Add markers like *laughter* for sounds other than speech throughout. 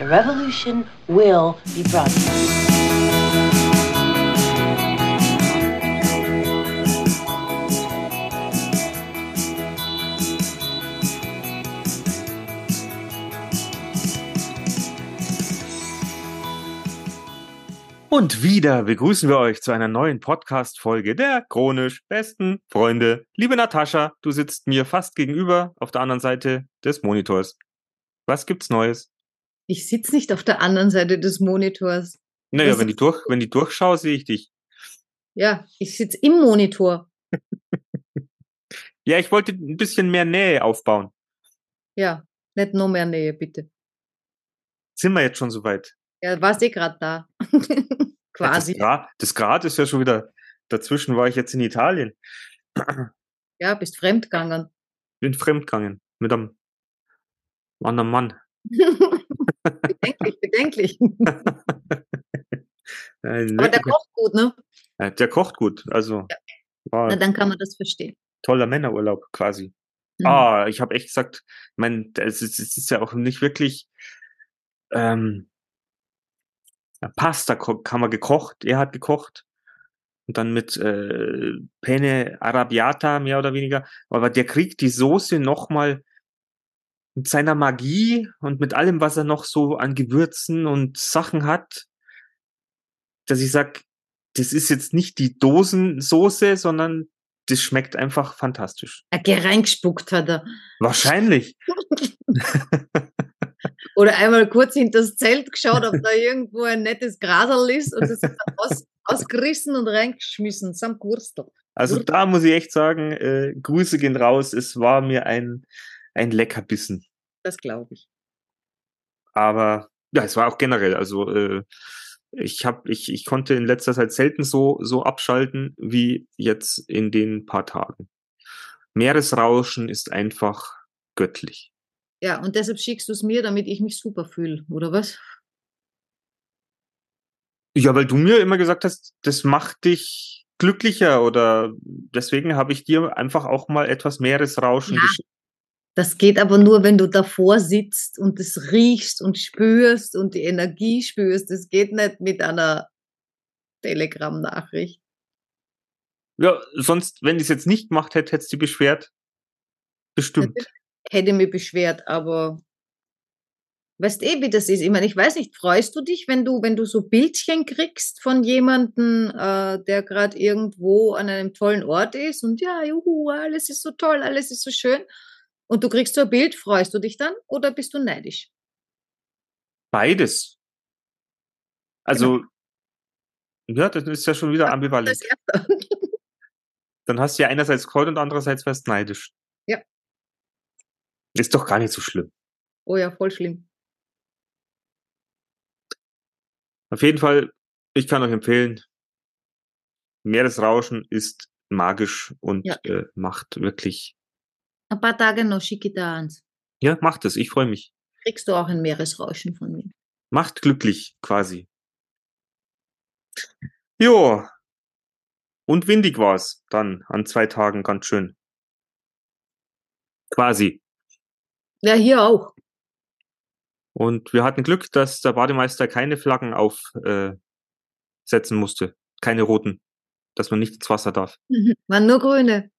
The revolution will be broadcast. Und wieder begrüßen wir euch zu einer neuen Podcast-Folge der chronisch besten Freunde. Liebe Natascha, du sitzt mir fast gegenüber auf der anderen Seite des Monitors. Was gibt's Neues? Ich sitze nicht auf der anderen Seite des Monitors. Naja, wenn die, ist- durch, wenn die durchschau, sehe ich dich. Ja, ich sitze im Monitor. *laughs* Ja, ich wollte ein bisschen mehr Nähe aufbauen. Ja, nicht noch mehr Nähe, bitte. Sind wir jetzt schon soweit? Ja, warst eh gerade da. *laughs* Quasi. Grad, das Grad ist ja schon wieder, dazwischen war ich jetzt in Italien. Ja, bist fremdgegangen. Bin fremdgegangen mit einem anderen Mann. *laughs* bedenklich, bedenklich. *laughs* Aber der kocht gut, ne? Ja, der kocht gut. Also war Na, dann kann man das verstehen. toller Männerurlaub quasi. Mhm. Ah, ich habe echt gesagt, ich meine, es ist, es ist ja auch nicht wirklich ähm, ja, Pasta haben wir gekocht, er hat gekocht und dann mit äh, Penne Arrabbiata mehr oder weniger, aber der kriegt die Soße noch mal mit seiner Magie und mit allem, was er noch so an Gewürzen und Sachen hat, dass ich sag, das ist jetzt nicht die Dosensoße, sondern das schmeckt einfach fantastisch. Er reingespuckt hat er. Wahrscheinlich. *laughs* Oder einmal kurz hinter das Zelt geschaut, ob da irgendwo ein nettes Graserl ist und das aus, ausgerissen und reingeschmissen, samt Wurstel. Also da muss ich echt sagen, äh, Grüße gehen raus. Es war mir ein, ein Leckerbissen. Das glaube ich. Aber ja, es war auch generell. Also äh, ich habe, ich, ich konnte in letzter Zeit selten so, so abschalten wie jetzt in den paar Tagen. Meeresrauschen ist einfach göttlich. Ja, und deshalb schickst du es mir, damit ich mich super fühle, oder was? Ja, weil du mir immer gesagt hast, das macht dich glücklicher oder deswegen habe ich dir einfach auch mal etwas Meeresrauschen Ja. geschickt. Das geht aber nur, wenn du davor sitzt und es riechst und spürst und die Energie spürst. Das geht nicht mit einer Telegram-Nachricht. Ja, sonst, wenn ich es jetzt nicht gemacht hätte, hätte es die beschwert. Bestimmt. Hätte mich beschwert, aber weißt eh, wie das ist. Ich meine, ich weiß nicht, freust du dich, wenn du, wenn du so Bildchen kriegst von jemandem, äh, der gerade irgendwo an einem tollen Ort ist und ja, juhu, alles ist so toll, alles ist so schön. Und du kriegst so ein Bild, freust du dich dann oder bist du neidisch? Beides. Also, ja, das ist ja schon wieder ambivalent. Das erste. *laughs* Dann hast du ja einerseits gefreut und andererseits wärst neidisch. Ja. Ist doch gar nicht so schlimm. Oh ja, voll schlimm. Auf jeden Fall, ich kann euch empfehlen, Meeresrauschen ist magisch und Ja. äh, macht wirklich, Ein paar Tage noch schicke ich da eins. ja, macht es, ich freue mich. Kriegst du auch ein Meeresrauschen von mir. Macht glücklich quasi. Jo. Und windig war's dann an zwei Tagen ganz schön. Quasi. Ja, hier auch. Und wir hatten Glück, dass der Bademeister keine Flaggen aufsetzen äh, musste. Keine roten. Dass man nicht ins Wasser darf. *laughs* Waren nur grüne.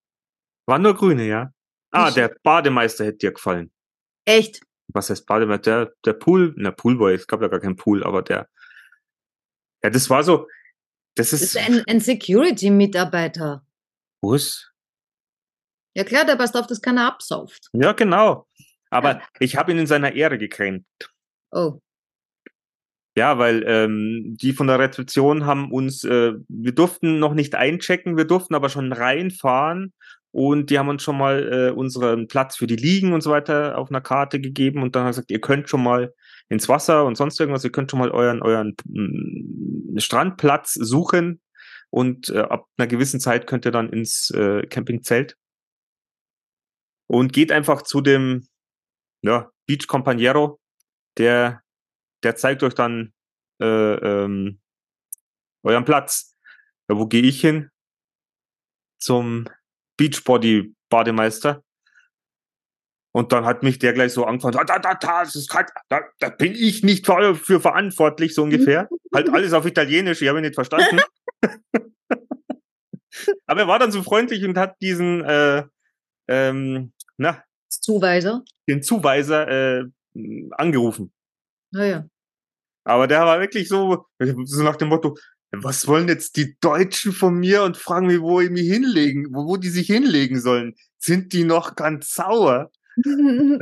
Waren nur grüne, ja. Ah, Ich- der Bademeister hätte dir gefallen. Echt? Was heißt Bademeister? Der, der Pool, na Poolboy, es gab ja gar keinen Pool, aber der, ja, das war so, das Das ist, ist ein, ein Security-Mitarbeiter. was? Ja klar, der passt auf, dass keiner absauft. Ja, genau. Aber Ja. ich habe ihn in seiner Ehre gekränkt. Oh. Ja, weil ähm, die von der Rezeption haben uns, äh, wir durften noch nicht einchecken, wir durften aber schon reinfahren und die haben uns schon mal äh, unseren Platz für die Liegen und so weiter auf einer Karte gegeben. Und dann haben gesagt, ihr könnt schon mal ins Wasser und sonst irgendwas, ihr könnt schon mal euren euren mm, Strandplatz suchen. Und äh, ab einer gewissen Zeit könnt ihr dann ins äh, Campingzelt. Und geht einfach zu dem ja, Beach Compañero, der der zeigt euch dann äh, ähm, euren Platz. Ja, wo gehe ich hin? Zum Beachbody Bademeister. Und dann hat mich der gleich so angefangen, da, da, da, da, das ist kalt, da, da bin ich nicht für, für verantwortlich, so ungefähr. halt alles auf Italienisch, ich habe ihn nicht verstanden. *laughs* Aber er war dann so freundlich und hat diesen, äh, ähm, na, Zuweiser. den Zuweiser äh, angerufen. Naja. Aber der war wirklich so, so nach dem Motto, was wollen jetzt die Deutschen von mir und fragen mich, wo ich mich hinlegen, wo, wo die sich hinlegen sollen? Sind die noch ganz sauer? *laughs*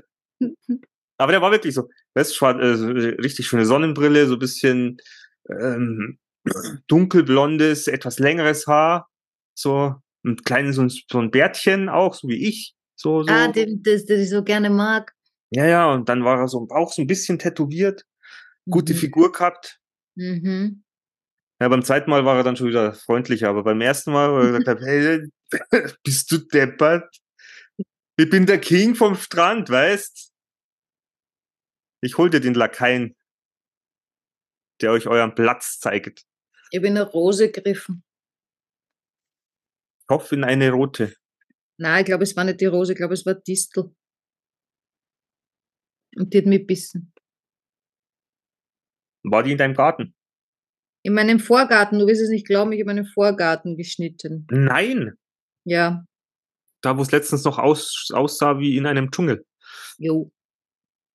Aber der war wirklich so, weißt du, äh, so richtig schöne Sonnenbrille, so ein bisschen ähm, *clears throat* dunkelblondes, etwas längeres Haar, so ein kleines so ein, so ein Bärtchen auch, so wie ich. So, so. ah, den, das, das ich so gerne mag. Ja, ja, und dann war er so auch so ein bisschen tätowiert, gute Mhm. Figur gehabt. Mhm. Ja, beim zweiten Mal war er dann schon wieder freundlicher, aber beim ersten Mal, wo er gesagt hat, hey, *laughs* bist du deppert? Ich bin der King vom Strand, weißt? Ich hol dir den Lakaien, der euch euren Platz zeigt. Ich habe in eine Rose gegriffen. Ich hoffe in eine rote. Nein, ich glaube, es war nicht die Rose, ich glaube, es war Distel. Und die hat mich bissen. War die in deinem Garten? In meinem Vorgarten, du wirst es nicht glauben, ich habe meinen Vorgarten geschnitten. Nein! Ja, Da, wo es letztens noch aus, aussah wie in einem Dschungel. jo.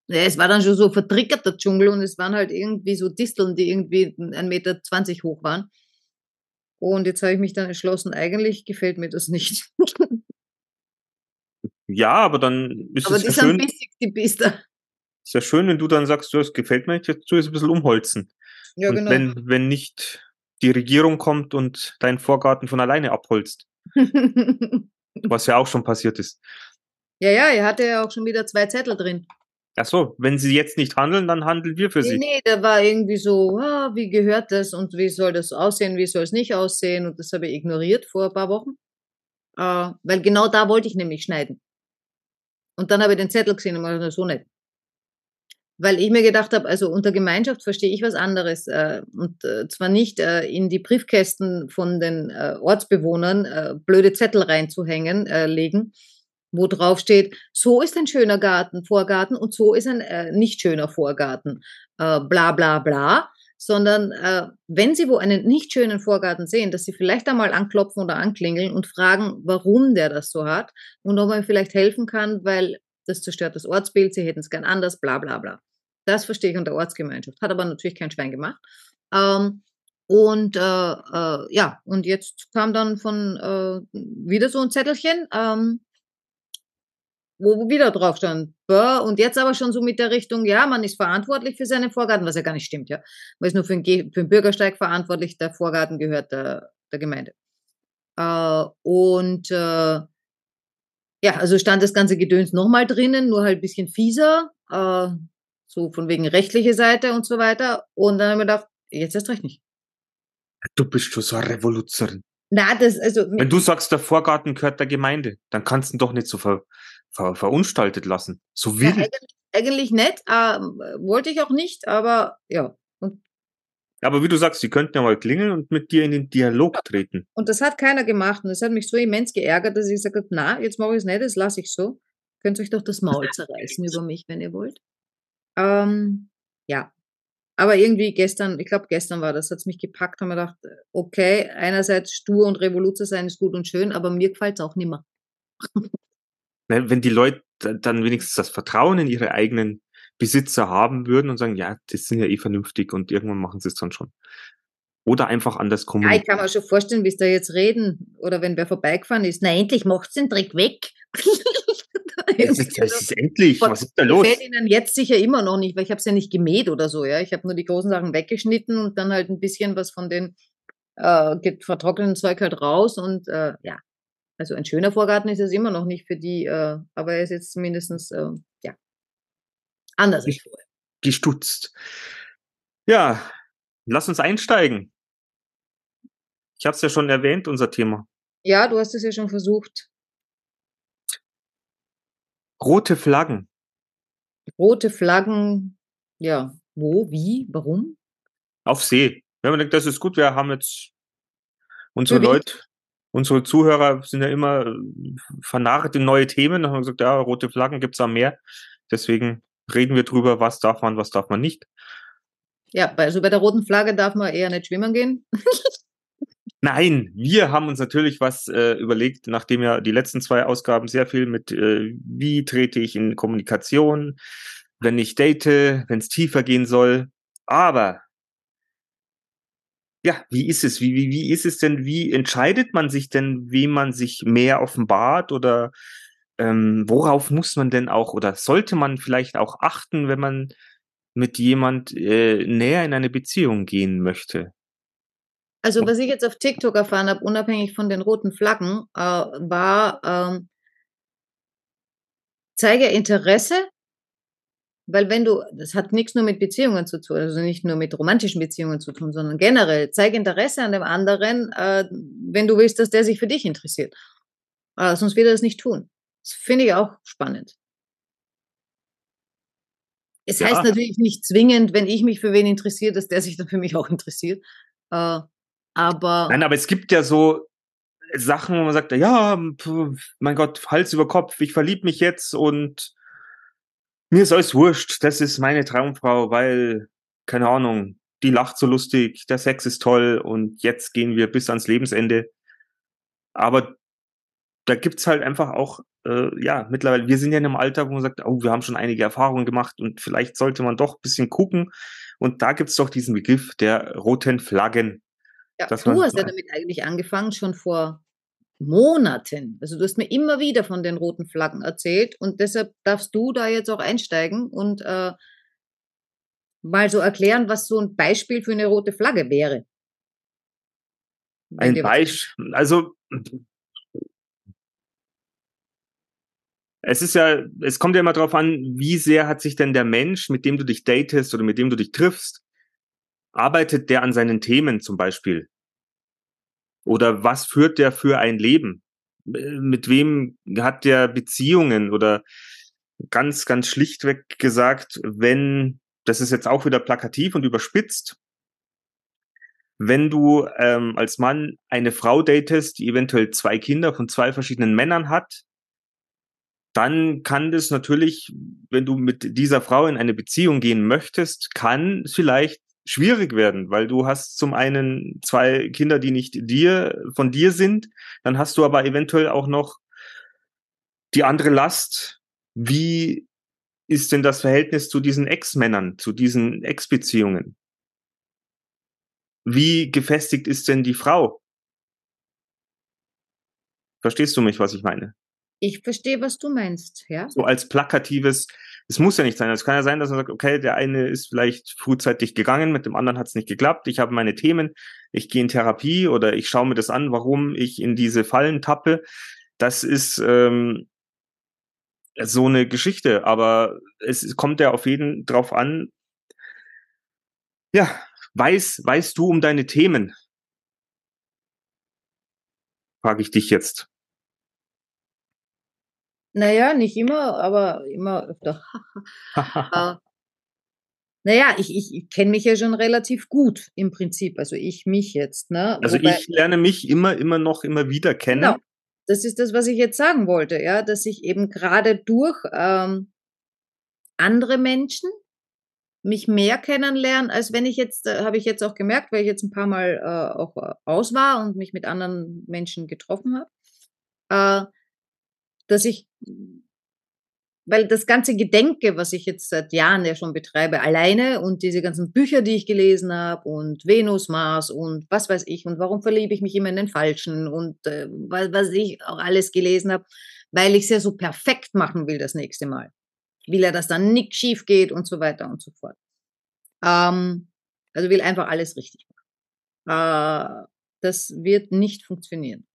Ja, es war dann schon so vertrickerter Dschungel und es waren halt irgendwie so Disteln, die irgendwie 1,20 Meter hoch waren. Und jetzt habe ich mich dann entschlossen, eigentlich gefällt mir das nicht. *laughs* Ja, aber dann ist Aber es die ja sind schön, bissig, die Biester. ist ja schön, wenn du dann sagst, ja, es gefällt mir nicht, jetzt tu es ein bisschen umholzen. Ja, und genau. wenn, wenn nicht die Regierung kommt und deinen Vorgarten von alleine abholzt, *laughs* was ja auch schon passiert ist. ja, ja, er hatte ja auch schon wieder zwei Zettel drin. Ach so, wenn sie jetzt nicht handeln, dann handeln wir für Nee, sie. nee, da war irgendwie so, ah, wie gehört das und wie soll das aussehen, wie soll es nicht aussehen und das habe ich ignoriert vor ein paar Wochen, äh, weil genau da wollte ich nämlich schneiden. Und dann habe ich den Zettel gesehen und gedacht, so nicht. Weil ich mir gedacht habe, also unter Gemeinschaft verstehe ich was anderes. Äh, und äh, zwar nicht äh, in die Briefkästen von den äh, Ortsbewohnern äh, blöde Zettel reinzuhängen, äh, legen, wo drauf steht, so ist ein schöner Garten, Vorgarten und so ist ein nicht schöner Vorgarten, bla bla bla, sondern wenn Sie wo einen nicht schönen Vorgarten sehen, dass Sie vielleicht einmal anklopfen oder anklingeln und fragen, warum der das so hat und ob man vielleicht helfen kann, weil das zerstört das Ortsbild, Sie hätten es gern anders, bla bla bla. Das verstehe ich unter Ortsgemeinschaft. Hat aber natürlich kein Schwein gemacht. Ähm, und äh, äh, ja, und jetzt kam dann von äh, wieder so ein Zettelchen, ähm, wo wieder drauf stand. "Bäh", Und jetzt aber schon so mit der Richtung, ja, man ist verantwortlich für seinen Vorgarten, was ja gar nicht stimmt, ja. Man ist nur für den, für den Bürgersteig verantwortlich, der Vorgarten gehört der, der Gemeinde. Äh, und äh, ja, also stand das ganze Gedöns nochmal drinnen, nur halt ein bisschen fieser, äh, so von wegen rechtliche Seite und so weiter. Und dann habe ich mir gedacht, jetzt erst recht nicht. Du bist schon so eine Revoluzerin. Na, das, also, Wenn du sagst, der Vorgarten gehört der Gemeinde, dann kannst du ihn doch nicht so ver, ver, verunstaltet lassen. So ja, wild. eigentlich, eigentlich nicht, äh, wollte ich auch nicht, aber ja. Aber wie du sagst, sie könnten ja mal klingeln und mit dir in den Dialog treten. und das hat keiner gemacht und das hat mich so immens geärgert, dass ich gesagt habe, na, jetzt mache ich es nicht, das lasse ich so. Könnt euch doch das Maul zerreißen über mich, wenn ihr wollt. Ähm, ja. Aber irgendwie gestern, ich glaube gestern war das, hat es mich gepackt, haben wir gedacht, okay, einerseits stur und Revoluzer sein ist gut und schön, aber mir gefällt es auch nicht mehr. Ne, Wenn die Leute dann wenigstens das Vertrauen in ihre eigenen Besitzer haben würden und sagen, ja, das sind ja eh vernünftig und irgendwann machen sie es dann schon. Oder einfach anders Ja, ich kommunizieren. kann mir schon vorstellen, wie es da jetzt reden oder wenn wer vorbeigefahren ist. Na, endlich macht's den Dreck weg. *laughs* Das ist, das ist endlich, was ist da los? Gefällt Ihnen jetzt sicher immer noch nicht, weil ich habe es ja nicht gemäht oder so, ja. Ich habe nur die großen Sachen weggeschnitten und dann halt ein bisschen was von den äh, vertrockneten Zeug halt raus und äh, ja. Also ein schöner Vorgarten ist es immer noch nicht für die, äh, aber er ist jetzt zumindestens äh, anders als vorher. Gestutzt. Ja, lass uns einsteigen. Ich habe es ja schon erwähnt, unser Thema. Ja, du hast es ja schon versucht. Rote Flaggen. Rote Flaggen, ja, wo, wie, warum? Auf See. Wenn man denkt, das ist gut, wir haben jetzt unsere Für wen? Leute unsere Zuhörer sind ja immer äh, vernarrt in neue Themen. Da haben wir gesagt, ja, rote Flaggen gibt's am Meer. Deswegen reden wir drüber, was darf man, was darf man nicht. Ja, also bei der roten Flagge darf man eher nicht schwimmen gehen. *laughs* Nein, wir haben uns natürlich was äh, überlegt, nachdem ja die letzten zwei Ausgaben sehr viel mit, äh, wie trete ich in Kommunikation, wenn ich date, wenn es tiefer gehen soll. Aber ja, wie ist es? Wie, wie, wie ist es denn? Wie entscheidet man sich denn, wem man sich mehr offenbart oder ähm, worauf muss man denn auch oder sollte man vielleicht auch achten, wenn man mit jemand äh, näher in eine Beziehung gehen möchte? Also was ich jetzt auf TikTok erfahren habe, unabhängig von den roten Flaggen, äh, war, ähm, zeige Interesse, weil wenn du, das hat nichts nur mit Beziehungen zu tun, also nicht nur mit romantischen Beziehungen zu tun, sondern generell, zeige Interesse an dem anderen, äh, wenn du willst, dass der sich für dich interessiert. Äh, sonst wird er das nicht tun. Das finde ich auch spannend. Es ja. heißt natürlich nicht zwingend, wenn ich mich für wen interessiere, dass der sich dann für mich auch interessiert. Äh, aber. Nein, aber es gibt ja so Sachen, wo man sagt, ja, mein Gott, Hals über Kopf, ich verlieb mich jetzt und mir ist alles wurscht, das ist meine Traumfrau, weil, keine Ahnung, die lacht so lustig, der Sex ist toll und jetzt gehen wir bis ans Lebensende. Aber da gibt's halt einfach auch, äh, ja, mittlerweile, wir sind ja in einem Alter, wo man sagt, oh, wir haben schon einige Erfahrungen gemacht und vielleicht sollte man doch bisschen gucken. Und da gibt's doch diesen Begriff der roten Flaggen. Ja, du hast ja damit eigentlich angefangen, schon vor Monaten. Also du hast mir immer wieder von den roten Flaggen erzählt und deshalb darfst du da jetzt auch einsteigen und äh, mal so erklären, was so ein Beispiel für eine rote Flagge wäre. Ein Beispiel, also es ist ja, es kommt ja immer darauf an, wie sehr hat sich denn der Mensch, mit dem du dich datest oder mit dem du dich triffst, arbeitet der an seinen Themen zum Beispiel? Oder was führt der für ein Leben? Mit wem hat der Beziehungen? Oder ganz, ganz schlichtweg gesagt, wenn, das ist jetzt auch wieder plakativ und überspitzt, wenn du ähm, als Mann eine Frau datest, die eventuell zwei Kinder von zwei verschiedenen Männern hat, dann kann das natürlich, wenn du mit dieser Frau in eine Beziehung gehen möchtest, kann vielleicht schwierig werden, weil du hast zum einen zwei Kinder, die nicht dir, von dir sind, dann hast du aber eventuell auch noch die andere Last. Wie ist denn das Verhältnis zu diesen Ex-Männern, zu diesen Ex-Beziehungen? Wie gefestigt ist denn die Frau? Verstehst du mich, was ich meine? Ich verstehe, was du meinst, ja. So als plakatives, es muss ja nicht sein. Es kann ja sein, dass man sagt, okay, der eine ist vielleicht frühzeitig gegangen, mit dem anderen hat es nicht geklappt. Ich habe meine Themen, ich gehe in Therapie oder ich schaue mir das an, warum ich in diese Fallen tappe. Das ist ähm, so eine Geschichte, aber es kommt ja auf jeden drauf an. Ja, weiß, weißt du um deine Themen? Frage ich dich jetzt. Naja, nicht immer, aber immer öfter. *laughs* äh, naja, ich, ich, ich kenne mich ja schon relativ gut im Prinzip, also ich mich jetzt. Ne? Also Wobei, ich lerne mich immer, immer noch, immer wieder kennen. Genau. Das ist das, was ich jetzt sagen wollte, ja, dass ich eben gerade durch ähm, andere Menschen mich mehr kennenlernen, als wenn ich jetzt, äh, habe ich jetzt auch gemerkt, weil ich jetzt ein paar Mal äh, auch äh, aus war und mich mit anderen Menschen getroffen habe, äh, dass ich, weil das ganze Gedenke, was ich jetzt seit Jahren ja schon betreibe, alleine und diese ganzen Bücher, die ich gelesen habe und Venus, Mars und was weiß ich und warum verliebe ich mich immer in den Falschen und äh, was, was ich auch alles gelesen habe, weil ich es ja so perfekt machen will das nächste Mal. Will er, dass dann nichts schief geht und so weiter und so fort. Ähm, also will einfach alles richtig machen. Äh, das wird nicht funktionieren.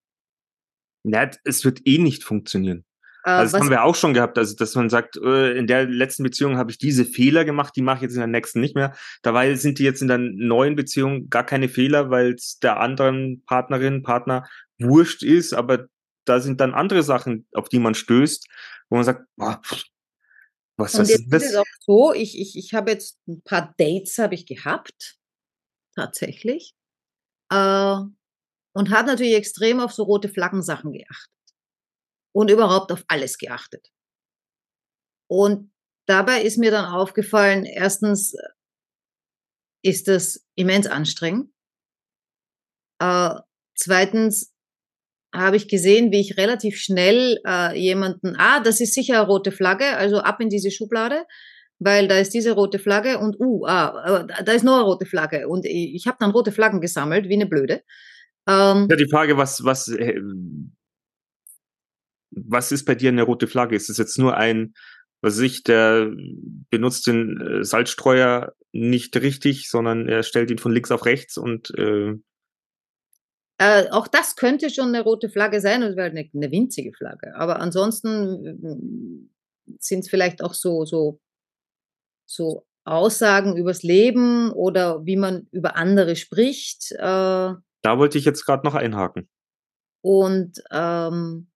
Ja, es wird eh nicht funktionieren. Äh, also das haben wir auch schon gehabt, also dass man sagt, äh, in der letzten Beziehung habe ich diese Fehler gemacht, die mache ich jetzt in der nächsten nicht mehr. Dabei sind die jetzt in der neuen Beziehung gar keine Fehler, weil es der anderen Partnerin, Partner wurscht ist, aber da sind dann andere Sachen, auf die man stößt, wo man sagt, boah, was, was ist das? Ist auch so, ich, ich, ich habe jetzt ein paar Dates habe ich gehabt, tatsächlich. Äh, und hat natürlich extrem auf so rote Flaggensachen geachtet. Und überhaupt auf alles geachtet. Und dabei ist mir dann aufgefallen, erstens ist das immens anstrengend. Äh, zweitens habe ich gesehen, wie ich relativ schnell äh, jemanden, ah, das ist sicher eine rote Flagge, also ab in diese Schublade, weil da ist diese rote Flagge und, uh, ah, da ist noch eine rote Flagge. Und ich, ich habe dann rote Flaggen gesammelt, wie eine Blöde. Ähm, ja, die Frage, was, was, äh, was ist bei dir eine rote Flagge? Ist es jetzt nur ein, was ich, der benutzt den äh, Salzstreuer nicht richtig, sondern er stellt ihn von links auf rechts und äh, äh, auch das könnte schon eine rote Flagge sein und wäre eine, eine winzige Flagge. Aber ansonsten äh, sind es vielleicht auch so, so, so Aussagen übers Leben oder wie man über andere spricht. Äh, da wollte ich jetzt gerade noch einhaken. Und ähm,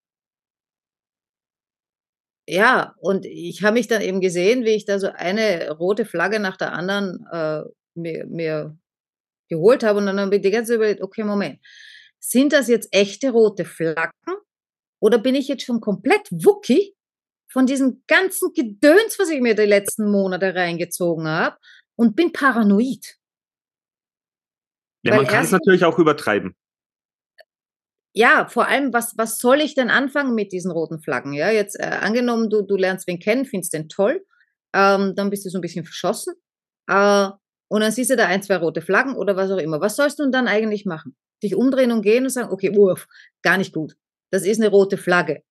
ja, und ich habe mich dann eben gesehen, wie ich da so eine rote Flagge nach der anderen äh, mir, mir geholt habe. Und dann habe ich die ganze Zeit überlegt, okay, Moment, sind das jetzt echte rote Flaggen? Oder bin ich jetzt schon komplett wucki von diesem ganzen Gedöns, was ich mir die letzten Monate reingezogen habe und bin paranoid? Ja, man kann es natürlich auch übertreiben. Ja, vor allem, was, was soll ich denn anfangen mit diesen roten Flaggen? Ja, jetzt äh, angenommen, du, du lernst wen kennen, findest den toll, ähm, dann bist du so ein bisschen verschossen. Äh, und dann siehst du da ein, zwei rote Flaggen oder was auch immer. Was sollst du denn dann eigentlich machen? dich umdrehen und gehen und sagen, okay, uff, gar nicht gut. Das ist eine rote Flagge.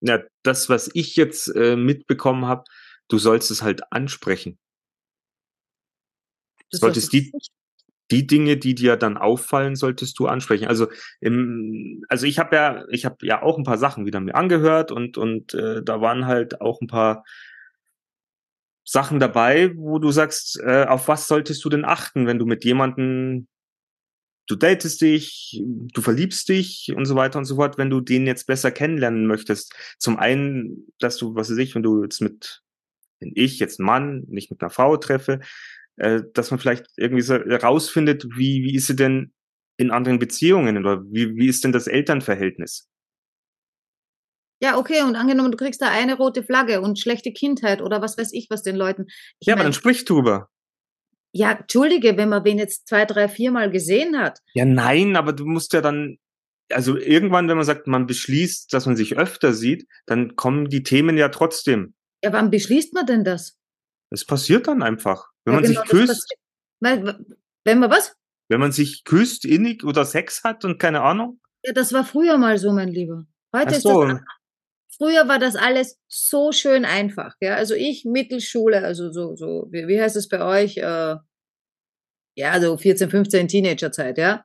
Ja, das, was ich jetzt äh, mitbekommen habe, du sollst es halt ansprechen. Du solltest die, die Dinge, die dir dann auffallen, solltest du ansprechen. Also im, also ich habe ja, ich habe ja auch ein paar Sachen wieder mir angehört und und äh, da waren halt auch ein paar Sachen dabei, wo du sagst, äh, auf was solltest du denn achten, wenn du mit jemandem du datest dich, du verliebst dich und so weiter und so fort, wenn du den jetzt besser kennenlernen möchtest. Zum einen, dass du, was weiß ich, wenn du jetzt mit, wenn ich jetzt einen Mann, nicht mit einer Frau treffe, äh, dass man vielleicht irgendwie so herausfindet, wie, wie ist sie denn in anderen Beziehungen oder wie, wie ist denn das Elternverhältnis? Ja, okay, und angenommen, du kriegst da eine rote Flagge und schlechte Kindheit oder was weiß ich, was den Leuten. Ich ja, mein, aber dann sprich drüber. Ja, entschuldige, wenn man wen jetzt zwei, drei, viermal gesehen hat. Ja, nein, aber du musst ja dann, also irgendwann, wenn man sagt, man beschließt, dass man sich öfter sieht, dann kommen die Themen ja trotzdem. Ja, wann beschließt man denn das? Es passiert dann einfach. Wenn ja, man genau, sich küsst. Wenn man was? Wenn man sich küsst, innig oder Sex hat und keine Ahnung. Ja, das war früher mal so, mein Lieber. Heute so. ist das Früher war das alles so schön einfach. Ja? Also ich Mittelschule, also so, so wie, wie heißt es bei euch? Äh, ja, so 14, 15 Teenagerzeit, ja.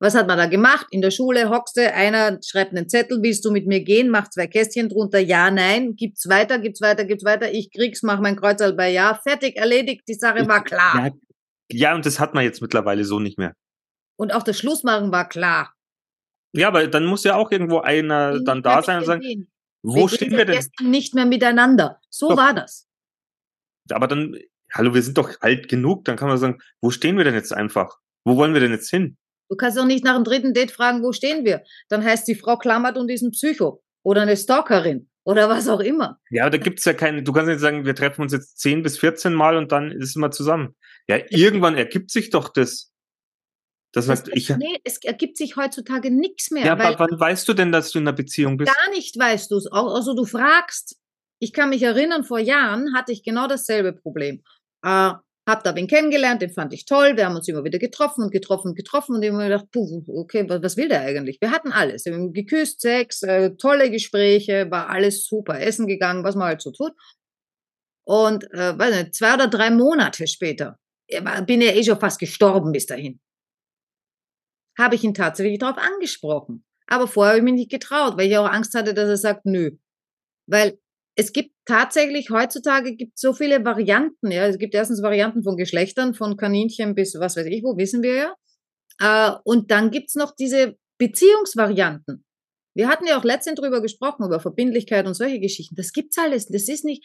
Was hat man da gemacht? In der Schule hockste, einer schreibt einen Zettel, willst du mit mir gehen? Macht zwei Kästchen drunter, ja, nein, gibt's weiter, gibt's weiter, gibt's weiter, ich krieg's, mach mein Kreuzerl bei ja, fertig, erledigt, die Sache war klar. Ja, und das hat man jetzt mittlerweile so nicht mehr. Und auch das Schlussmachen war klar. Ja, aber dann muss ja auch irgendwo einer dann da sein und sagen, wo wir stehen wir denn? Nicht mehr miteinander. So doch. war das. Aber dann, hallo, wir sind doch alt genug, dann kann man sagen, wo stehen wir denn jetzt einfach? Wo wollen wir denn jetzt hin? Du kannst doch nicht nach dem dritten Date fragen, wo stehen wir? Dann heißt die Frau klammert und ist ein Psycho oder eine Stalkerin oder was auch immer. Ja, da gibt's ja keine, du kannst nicht sagen, wir treffen uns jetzt 10 bis 14 Mal und dann ist es immer zusammen. Ja, irgendwann ergibt sich doch das. Das heißt, ich. Nee, es ergibt sich heutzutage nichts mehr. Ja, aber wann weißt du denn, dass du in einer Beziehung bist? Gar nicht weißt du es. Also du fragst. Ich kann mich erinnern, vor Jahren hatte ich genau dasselbe Problem. Äh, hab da wen kennengelernt, den fand ich toll. Wir haben uns immer wieder getroffen und getroffen und getroffen und immer gedacht, puh, okay, was, will der eigentlich? Wir hatten alles. Wir haben geküsst, Sex, äh, tolle Gespräche, war alles super, essen gegangen, was man halt so tut. Und äh, weiß nicht, zwei oder drei Monate später bin ja eh schon fast gestorben bis dahin habe ich ihn tatsächlich darauf angesprochen. Aber vorher habe ich mich nicht getraut, weil ich auch Angst hatte, dass er sagt, nö. Weil es gibt tatsächlich, heutzutage gibt so viele Varianten, ja. Es gibt erstens Varianten von Geschlechtern, von Kaninchen bis was weiß ich wo, wissen wir ja. Äh, und dann gibt's noch diese Beziehungsvarianten. Wir hatten ja auch letztens drüber gesprochen, über Verbindlichkeit und solche Geschichten. Das gibt's alles. Das ist nicht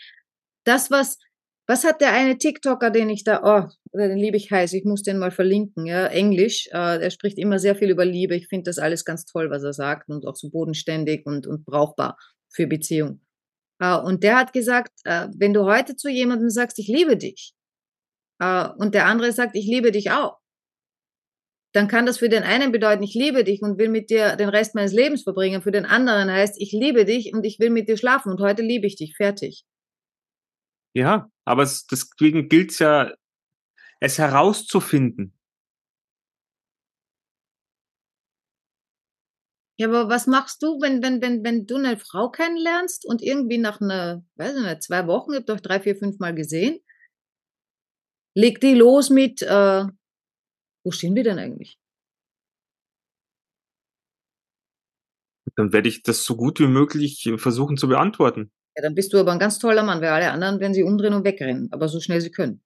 das, was Was hat der eine TikToker, den ich da, oh, den liebe ich heiß, ich muss den mal verlinken, ja, Englisch. Äh, er spricht immer sehr viel über Liebe. Ich finde das alles ganz toll, was er sagt und auch so bodenständig und, und brauchbar für Beziehung. Äh, und der hat gesagt, äh, wenn du heute zu jemandem sagst, ich liebe dich, äh, und der andere sagt, ich liebe dich auch, dann kann das für den einen bedeuten, ich liebe dich und will mit dir den Rest meines Lebens verbringen. Für den anderen heißt, ich liebe dich und ich will mit dir schlafen und heute liebe ich dich, fertig. Ja, aber es, deswegen gilt es ja, es herauszufinden. Ja, aber was machst du, wenn, wenn, wenn, wenn du eine Frau kennenlernst und irgendwie nach einer, weiß ich nicht, zwei Wochen, ihr habt euch drei, vier, fünf Mal gesehen, legt die los mit, äh, wo stehen wir denn eigentlich? Dann werde ich das so gut wie möglich versuchen zu beantworten. Ja, dann bist du aber ein ganz toller Mann, weil alle anderen werden sie umdrehen und wegrennen, aber so schnell sie können.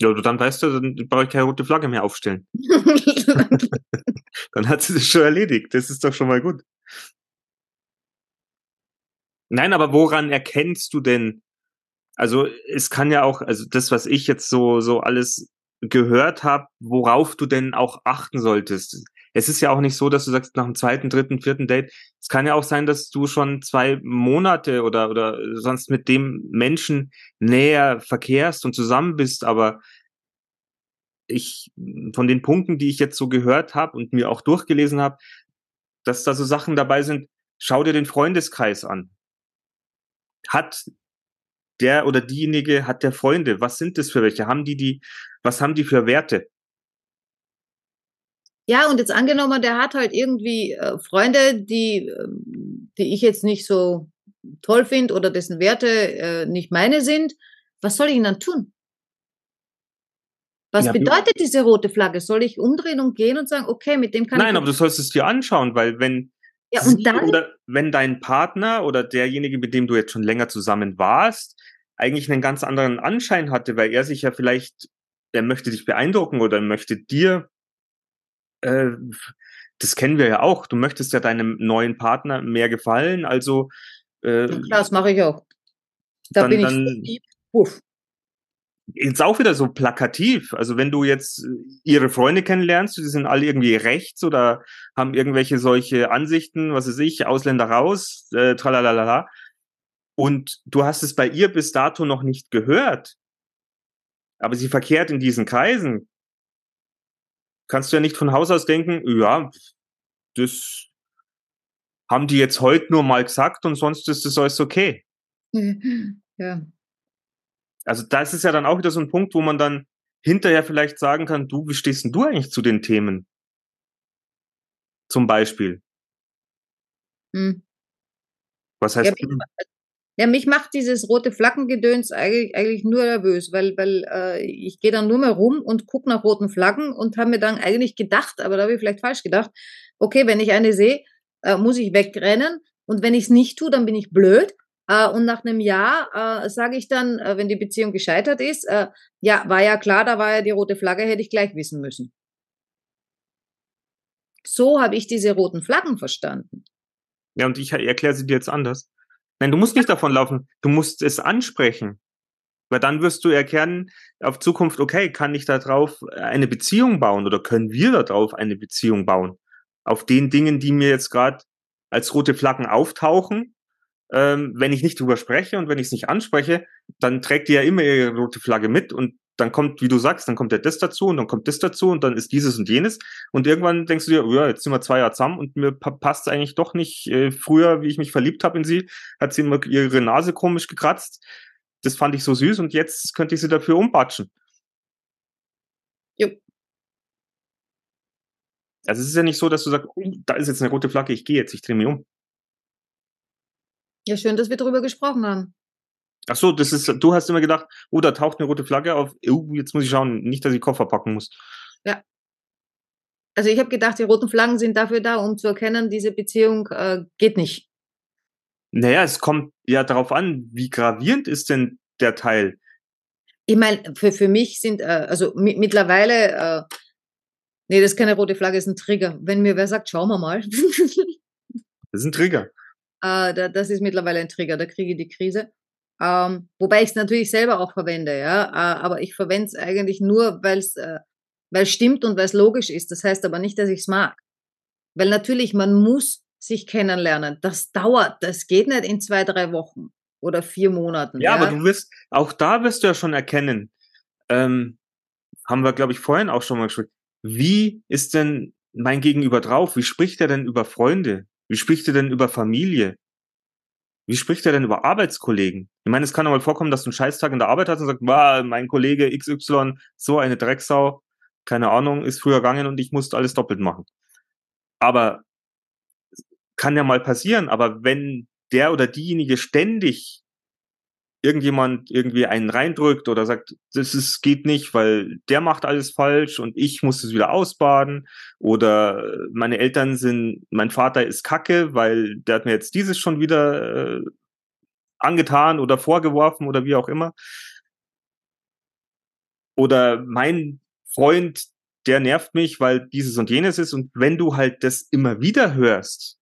Ja, du dann weißt du, dann brauche ich keine rote Flagge mehr aufstellen. *laughs* dann hat sie das schon erledigt. Das ist doch schon mal gut. Nein, aber woran erkennst du denn? Also es kann ja auch, also das, was ich jetzt so so alles gehört habe, worauf du denn auch achten solltest es ist ja auch nicht so, dass du sagst, nach dem zweiten, dritten, vierten Date, es kann ja auch sein, dass du schon zwei Monate oder, oder sonst mit dem Menschen näher verkehrst und zusammen bist, aber ich, von den Punkten, die ich jetzt so gehört habe und mir auch durchgelesen habe, dass da so Sachen dabei sind, schau dir den Freundeskreis an. Hat der oder diejenige, hat der Freunde? Was sind das für welche? Haben die die, was haben die für Werte? Ja, und jetzt angenommen, der hat halt irgendwie äh, Freunde, die, äh, die ich jetzt nicht so toll finde oder dessen Werte äh, nicht meine sind. Was soll ich denn dann tun? Was ja, bedeutet diese rote Flagge? Soll ich umdrehen und gehen und sagen, okay, mit dem kann Nein, ich. Nein, aber du sollst es dir anschauen, weil wenn ja, und dann, oder wenn dein Partner oder derjenige, mit dem du jetzt schon länger zusammen warst, eigentlich einen ganz anderen Anschein hatte, weil er sich ja vielleicht, er möchte dich beeindrucken oder möchte dir äh, das kennen wir ja auch. Du möchtest ja deinem neuen Partner mehr gefallen, also äh, klar, das mache ich auch. Da dann, bin ich dann, lieb. Uff. Jetzt auch wieder so plakativ. Also wenn du jetzt äh, ihre Freunde kennenlernst, die sind alle irgendwie rechts oder haben irgendwelche solche Ansichten, was weiß ich, Ausländer raus, äh, tralalala. Und du hast es bei ihr bis dato noch nicht gehört. Aber sie verkehrt in diesen Kreisen kannst du ja nicht von Haus aus denken, ja, das haben die jetzt heute nur mal gesagt und sonst ist das alles okay. *laughs* Ja. Also da ist es ja dann auch wieder so ein Punkt, wo man dann hinterher vielleicht sagen kann, du, wie stehst denn du eigentlich zu den Themen? Zum Beispiel. Hm. Was heißt ja, ja, mich macht dieses rote Flaggengedöns eigentlich, eigentlich nur nervös, weil, weil äh, ich gehe dann nur mehr rum und gucke nach roten Flaggen und habe mir dann eigentlich gedacht, aber da habe ich vielleicht falsch gedacht, okay, wenn ich eine sehe, äh, muss ich wegrennen und wenn ich es nicht tue, dann bin ich blöd. Äh, und nach einem Jahr äh, sage ich dann, äh, wenn die Beziehung gescheitert ist, äh, ja, war ja klar, da war ja die rote Flagge, hätte ich gleich wissen müssen. So habe ich diese roten Flaggen verstanden. Ja, und ich erkläre sie dir jetzt anders. Nein, du musst nicht davon laufen. Du musst es ansprechen. Weil dann wirst du erkennen, auf Zukunft, okay, kann ich da drauf eine Beziehung bauen oder können wir da drauf eine Beziehung bauen? Auf den Dingen, die mir jetzt gerade als rote Flaggen auftauchen, ähm, wenn ich nicht drüber spreche und wenn ich es nicht anspreche, dann trägt die ja immer ihre rote Flagge mit und dann kommt, wie du sagst, dann kommt ja das dazu und dann kommt das dazu und dann ist dieses und jenes. Und irgendwann denkst du dir, ja, jetzt sind wir zwei Jahre zusammen und mir passt eigentlich doch nicht. Äh, früher, wie ich mich verliebt habe in sie, hat sie immer ihre Nase komisch gekratzt. Das fand ich so süß und jetzt könnte ich sie dafür umbatschen. Jo. Also es ist ja nicht so, dass du sagst, oh, da ist jetzt eine rote Flagge, ich gehe jetzt, ich drehe mich um. Ja, schön, dass wir darüber gesprochen haben. Ach so, das ist, du hast immer gedacht, oh, da taucht eine rote Flagge auf. Oh, jetzt muss ich schauen, nicht, dass ich Koffer packen muss. Ja. Also ich habe gedacht, die roten Flaggen sind dafür da, um zu erkennen, diese Beziehung äh, geht nicht. Naja, es kommt ja darauf an, wie gravierend ist denn der Teil? Ich meine, für, für mich sind, äh, also mittlerweile, äh, nee, das ist keine rote Flagge, das ist ein Trigger. Wenn mir wer sagt, schauen wir mal. das ist ein Trigger. *laughs* Äh, da, das ist mittlerweile ein Trigger, da kriege ich die Krise. Ähm, wobei ich es natürlich selber auch verwende, ja. Äh, aber ich verwende es eigentlich nur, weil es äh, stimmt und weil es logisch ist. Das heißt aber nicht, dass ich es mag. Weil natürlich, man muss sich kennenlernen. Das dauert. Das geht nicht in zwei, drei Wochen oder vier Monaten. Ja, ja? aber du wirst, auch da wirst du ja schon erkennen, ähm, haben wir, glaube ich, vorhin auch schon mal gesprochen, wie ist denn mein Gegenüber drauf? Wie spricht er denn über Freunde? Wie spricht er denn über Familie? Wie spricht er denn über Arbeitskollegen? Ich meine, es kann doch mal vorkommen, dass du einen Scheißtag in der Arbeit hast und sagst, wow, mein Kollege XY, so eine Drecksau, keine Ahnung, ist früher gegangen und ich musste alles doppelt machen. Aber kann ja mal passieren, aber wenn der oder diejenige ständig irgendjemand irgendwie einen reindrückt oder sagt, das ist, geht nicht, weil der macht alles falsch und ich muss es wieder ausbaden oder meine Eltern sind, mein Vater ist Kacke, weil der hat mir jetzt dieses schon wieder äh, angetan oder vorgeworfen oder wie auch immer. Oder mein Freund, der nervt mich, weil dieses und jenes ist und wenn du halt das immer wieder hörst,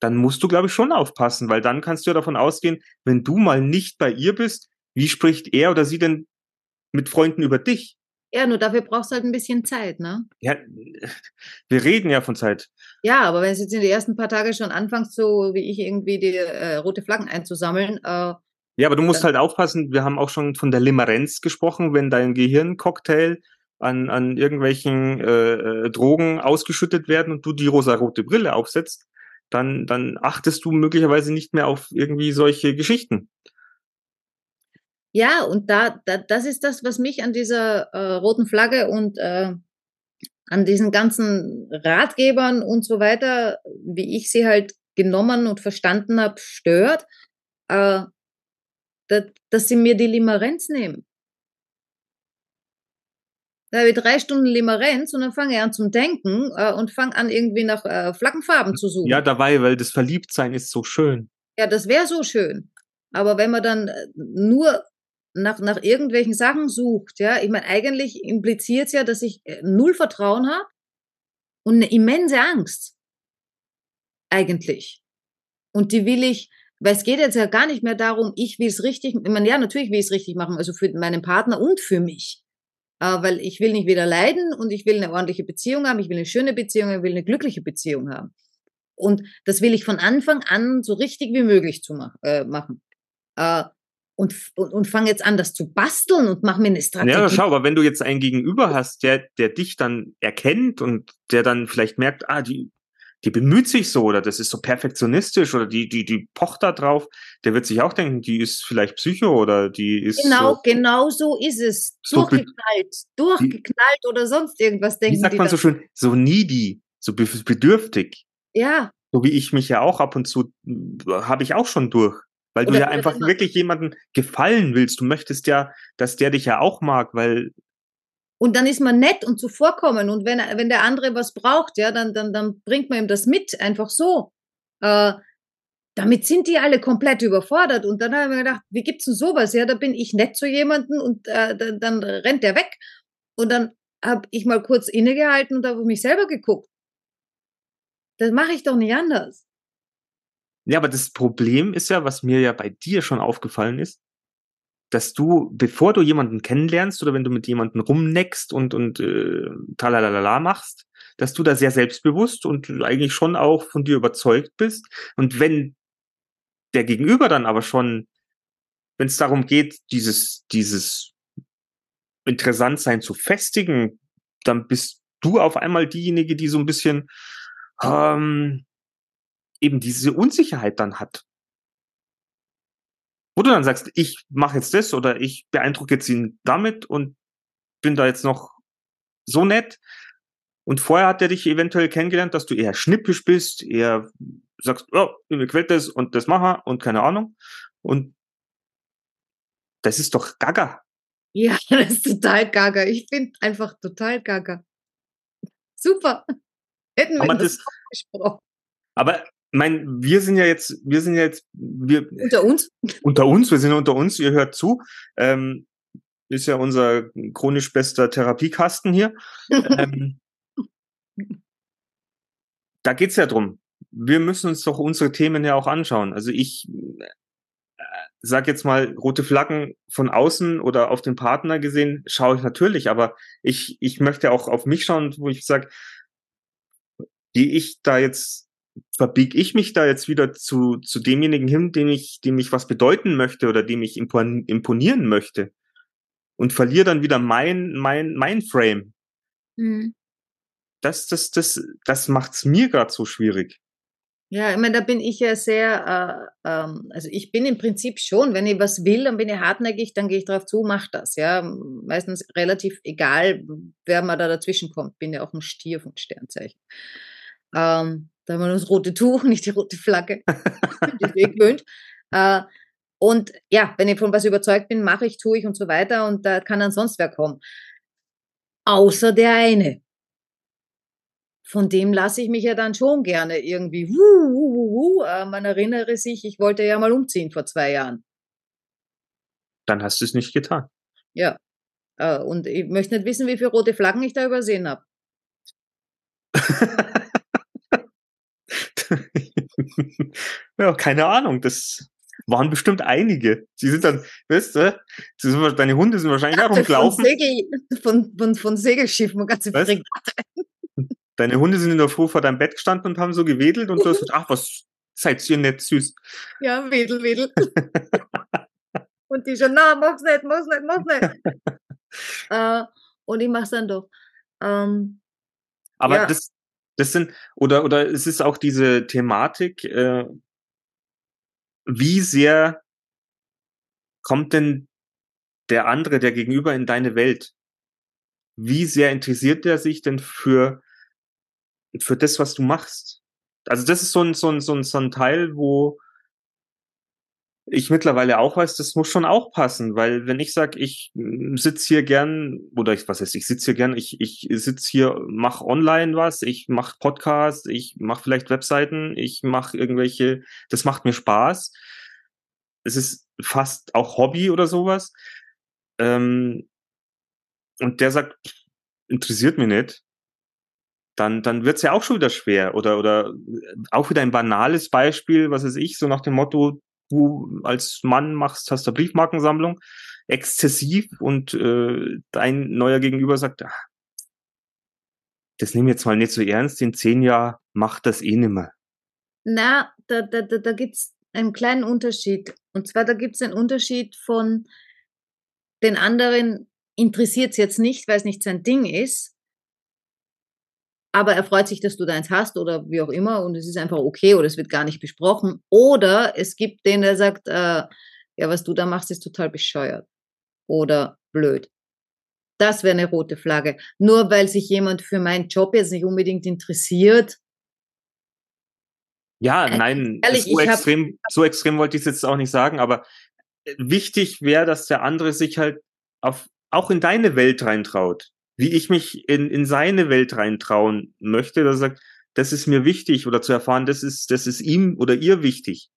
dann musst du, glaube ich, schon aufpassen, weil dann kannst du ja davon ausgehen, wenn du mal nicht bei ihr bist, wie spricht er oder sie denn mit Freunden über dich? Ja, nur dafür brauchst du halt ein bisschen Zeit, ne? Ja, wir reden ja von Zeit. Ja, aber wenn es jetzt in den ersten paar Tagen schon anfängst, so wie ich irgendwie die äh, rote Flaggen einzusammeln. Äh, ja, aber du musst halt aufpassen, wir haben auch schon von der Limerenz gesprochen, wenn dein Gehirncocktail an, an irgendwelchen äh, äh, Drogen ausgeschüttet werden und du die rosarote Brille aufsetzt, dann, dann achtest du möglicherweise nicht mehr auf irgendwie solche Geschichten. Ja, und da, da das ist das, was mich an dieser äh, roten Flagge und äh, an diesen ganzen Ratgebern und so weiter, wie ich sie halt genommen und verstanden habe, stört, äh, dass, dass sie mir die Limerenz nehmen. Da habe ich drei Stunden Limerenz und dann fange ich an zum Denken äh, und fange an irgendwie nach äh, Flaggenfarben zu suchen. Ja, dabei, weil das Verliebtsein ist so schön. Ja, das wäre so schön. Aber wenn man dann äh, nur nach, nach irgendwelchen Sachen sucht, ja, ich meine, eigentlich impliziert es ja, dass ich äh, null Vertrauen habe und eine immense Angst. Eigentlich. Und die will ich, weil es geht jetzt ja gar nicht mehr darum, ich will es richtig, ich meine, ja, natürlich will ich es richtig machen, also für meinen Partner und für mich weil ich will nicht wieder leiden und ich will eine ordentliche Beziehung haben, ich will eine schöne Beziehung, ich will eine glückliche Beziehung haben. Und das will ich von Anfang an so richtig wie möglich zu mach, äh, machen. Äh, und, und, und fange jetzt an, das zu basteln und mache mir eine Strategie. Ja, schau, aber wenn du jetzt einen Gegenüber hast, der, der dich dann erkennt und der dann vielleicht merkt, ah, die, die bemüht sich so oder das ist so perfektionistisch oder die, die, die pocht da drauf, der wird sich auch denken, die ist vielleicht Psycho oder die ist. Genau, so, genau so ist es. So durchgeknallt, durchgeknallt die, oder sonst irgendwas denken. Wie sagt man so schön, so needy, so bedürftig. Ja. So wie ich mich ja auch ab und zu, habe ich auch schon durch. Weil oder du ja einfach wirklich jemanden gefallen willst. Du möchtest ja, dass der dich ja auch mag, weil und dann ist man nett und zuvorkommen. Und wenn, wenn der andere was braucht, ja, dann, dann, dann bringt man ihm das mit, einfach so. Äh, damit sind die alle komplett überfordert. Und dann habe ich mir gedacht, wie gibt's denn sowas? Ja, da bin ich nett zu jemandem und äh, dann, dann rennt der weg. Und dann habe ich mal kurz innegehalten und habe mich selber geguckt. Das mache ich doch nicht anders. Ja, aber das Problem ist ja, was mir ja bei dir schon aufgefallen ist, dass du, bevor du jemanden kennenlernst oder wenn du mit jemanden rumneckst und, und äh, talalala machst, dass du da sehr selbstbewusst und eigentlich schon auch von dir überzeugt bist. Und wenn der Gegenüber dann aber schon, wenn es darum geht, dieses, dieses Interessantsein zu festigen, dann bist du auf einmal diejenige, die so ein bisschen ähm, eben diese Unsicherheit dann hat wo du dann sagst, ich mache jetzt das oder ich beeindrucke jetzt ihn damit und bin da jetzt noch so nett. Und vorher hat er dich eventuell kennengelernt, dass du eher schnippisch bist, eher sagst, oh, mir gefällt das und das mache und keine Ahnung. Und das ist doch gaga. Ja, *laughs* das ist total gaga. Ich finde einfach total gaga. Super. Hätten wir aber das, das gesprochen. Aber mein, wir sind ja jetzt, wir sind ja jetzt, wir unter uns, unter uns, wir sind unter uns. Ihr hört zu. Ähm, ist ja unser chronisch bester Therapiekasten hier. ähm, *laughs* da geht's ja drum. Wir müssen uns doch unsere Themen ja auch anschauen. Also ich, äh, sag jetzt mal, rote Flaggen von außen oder auf den Partner gesehen, schaue ich natürlich, aber ich, ich möchte auch auf mich schauen, wo ich sage, gehe ich da jetzt, verbiege ich mich da jetzt wieder zu, zu demjenigen hin, dem ich, dem ich was bedeuten möchte oder dem ich imponieren möchte und verliere dann wieder mein, mein, mein Frame. Mhm. Das, das, das, das macht's mir gerade so schwierig. Ja, ich meine, da bin ich ja sehr, äh, ähm, also ich bin im Prinzip schon, wenn ich was will, dann bin ich hartnäckig, dann gehe ich drauf zu, mach das, ja. Meistens relativ egal, wer mal da dazwischen kommt. Bin ja auch ein Stier von Sternzeichen. Ähm, da haben wir das rote Tuch, *laughs* nicht die rote Flagge. die ist gewöhnt. Äh, und ja, wenn ich von was überzeugt bin, mache ich, tue ich und so weiter und da kann dann sonst wer kommen. Außer der eine von dem lasse ich mich ja dann schon gerne irgendwie. Wuh, wuh, wuh. Äh, man erinnere sich, ich wollte ja mal umziehen vor zwei Jahren. Dann hast du es nicht getan. Ja. Äh, und ich möchte nicht wissen, wie viele rote Flaggen ich da übersehen habe. *laughs* *laughs* ja, keine Ahnung. Das waren bestimmt einige. Sie sind dann, weißt du, deine Hunde sind wahrscheinlich auch rumgelaufen. Von, Segel, von, von, von Segelschiffen, ganze Fregatte. Deine Hunde sind in der Früh vor deinem Bett gestanden und haben so gewedelt und du hast *laughs* gesagt, ach, was seid ihr nett süß. Ja, wedel, wedel. *laughs* und die schon, na, mach's nicht, mach's nicht, mach's nicht. äh, und ich mach's dann doch. Ähm, Aber ja. das, das sind, oder, oder es ist auch diese Thematik, äh, wie sehr kommt denn der andere, der Gegenüber in deine Welt? Wie sehr interessiert er sich denn für für das, was du machst. Also das ist so ein, so ein, so ein, so ein Teil, wo ich mittlerweile auch weiß, das muss schon auch passen, weil wenn ich sage, ich sitze hier gern, oder ich, was heißt, ich sitze hier gern, ich, ich sitze hier, mache online was, ich mache Podcasts, ich mache vielleicht Webseiten, ich mache irgendwelche, das macht mir Spaß. Es ist fast auch Hobby oder sowas. Ähm, und der sagt, interessiert mich nicht dann, dann wird's ja auch schon wieder schwer. Oder, oder auch wieder ein banales Beispiel, was weiß ich, so nach dem Motto, du als Mann machst, hast du Briefmarkensammlung, exzessiv und äh, dein neuer Gegenüber sagt, ach, das nehme ich jetzt mal nicht so ernst, in zehn Jahren macht das eh nimmer. Na, da, da, da, da gibt's einen kleinen Unterschied. Und zwar, da gibt's einen Unterschied von den anderen interessiert's jetzt nicht, weil es nicht sein Ding ist aber er freut sich, dass du deins hast oder wie auch immer und es ist einfach okay oder es wird gar nicht besprochen. Oder es gibt den, der sagt, äh, ja, was du da machst, ist total bescheuert oder blöd. Das wäre eine rote Flagge. Nur weil sich jemand für meinen Job jetzt nicht unbedingt interessiert. Ja, äh, nein, ehrlich, so, extrem, hab, so extrem wollte ich es jetzt auch nicht sagen, aber äh, wichtig wäre, dass der andere sich halt auf, auch in deine Welt reintraut wie ich mich in, in seine Welt reintrauen möchte, dass er sagt, das ist mir wichtig oder zu erfahren, das ist, das ist ihm oder ihr wichtig.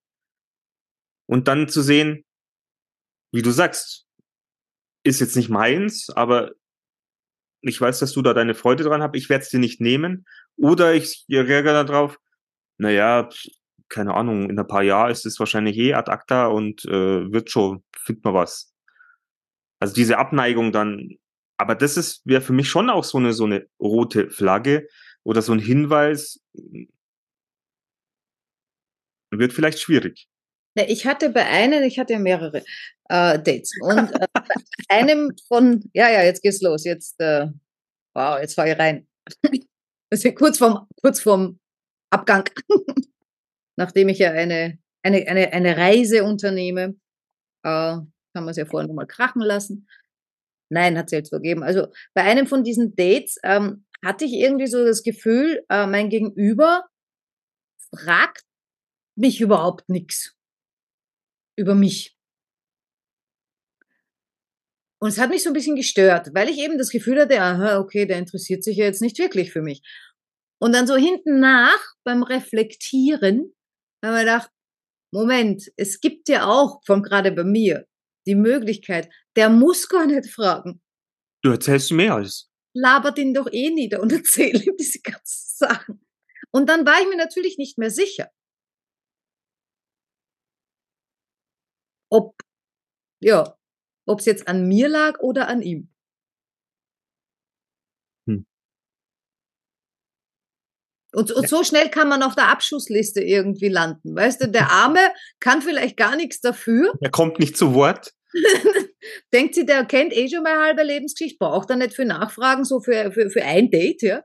Und dann zu sehen, wie du sagst, ist jetzt nicht meins, aber ich weiß, dass du da deine Freude dran hast, ich werde es dir nicht nehmen. Oder ich reagiere darauf, naja, keine Ahnung, in ein paar Jahren ist es wahrscheinlich eh ad acta und äh, wird schon, findet man was. Also diese Abneigung dann aber das ist wäre für mich schon auch so eine so eine rote Flagge oder so ein Hinweis. Wird vielleicht schwierig. Ich hatte bei einem, ich hatte mehrere äh, Dates und äh, bei einem von, ja, ja, jetzt geht's los, jetzt, äh, wow, jetzt fahre ich rein. *laughs* Also kurz vorm, kurz vorm Abgang, *laughs* nachdem ich ja eine, eine, eine, eine Reise unternehme, kann man es ja vorher nochmal krachen lassen. Nein, hat sie jetzt vergeben. Also bei einem von diesen Dates ähm, hatte ich irgendwie so das Gefühl, äh, mein Gegenüber fragt mich überhaupt nichts über mich. Und es hat mich so ein bisschen gestört, weil ich eben das Gefühl hatte, aha, okay, der interessiert sich ja jetzt nicht wirklich für mich. Und dann so hinten nach beim Reflektieren haben wir gedacht, Moment, es gibt ja auch, von gerade bei mir, die Möglichkeit, der muss gar nicht fragen. Du erzählst mehr als. Labert ihn doch eh nieder und *laughs* erzähl ihm diese ganzen Sachen. Und dann war ich mir natürlich nicht mehr sicher. ob, ja, ob es jetzt an mir lag oder an ihm. Hm. Und, und so schnell kann man auf der Abschussliste irgendwie landen. Weißt du, der Arme kann vielleicht gar nichts dafür. Er kommt nicht zu Wort. *laughs* Denkt sie, der kennt eh schon meine halbe Lebensgeschichte, braucht er nicht für Nachfragen, so für, für, für ein Date, ja.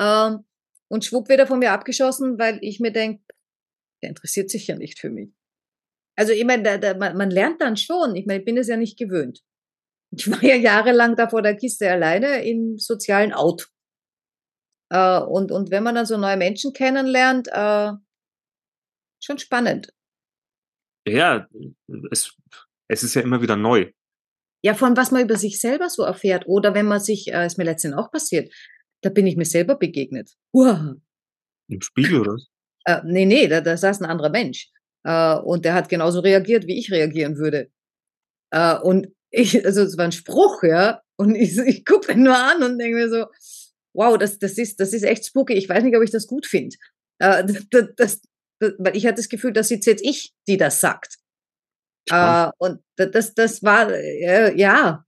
Ähm, und schwupp wieder von mir abgeschossen, weil ich mir denke, der interessiert sich ja nicht für mich. Also ich meine, man, man lernt dann schon. Ich meine, ich bin es ja nicht gewöhnt. Ich war ja jahrelang da vor der Kiste alleine im sozialen Out. Äh, und, und wenn man dann so neue Menschen kennenlernt, äh, schon spannend. Ja, es, es ist ja immer wieder neu. Ja, von was man über sich selber so erfährt. Oder wenn man sich, äh, ist mir letztens auch passiert, da bin ich mir selber begegnet. Uah. Im Spiegel, oder? Äh, nee, nee, da, da saß ein anderer Mensch. Äh, und der hat genauso reagiert, wie ich reagieren würde. Äh, und ich, also es war ein Spruch, ja. Und ich, ich gucke ihn nur an und denke mir so, wow, das, das, ist, das ist echt spooky. Ich weiß nicht, ob ich das gut finde. Äh, das, das, das, weil ich hatte das Gefühl, das ist jetzt ich, die das sagt. Äh, und das, das war, äh, ja.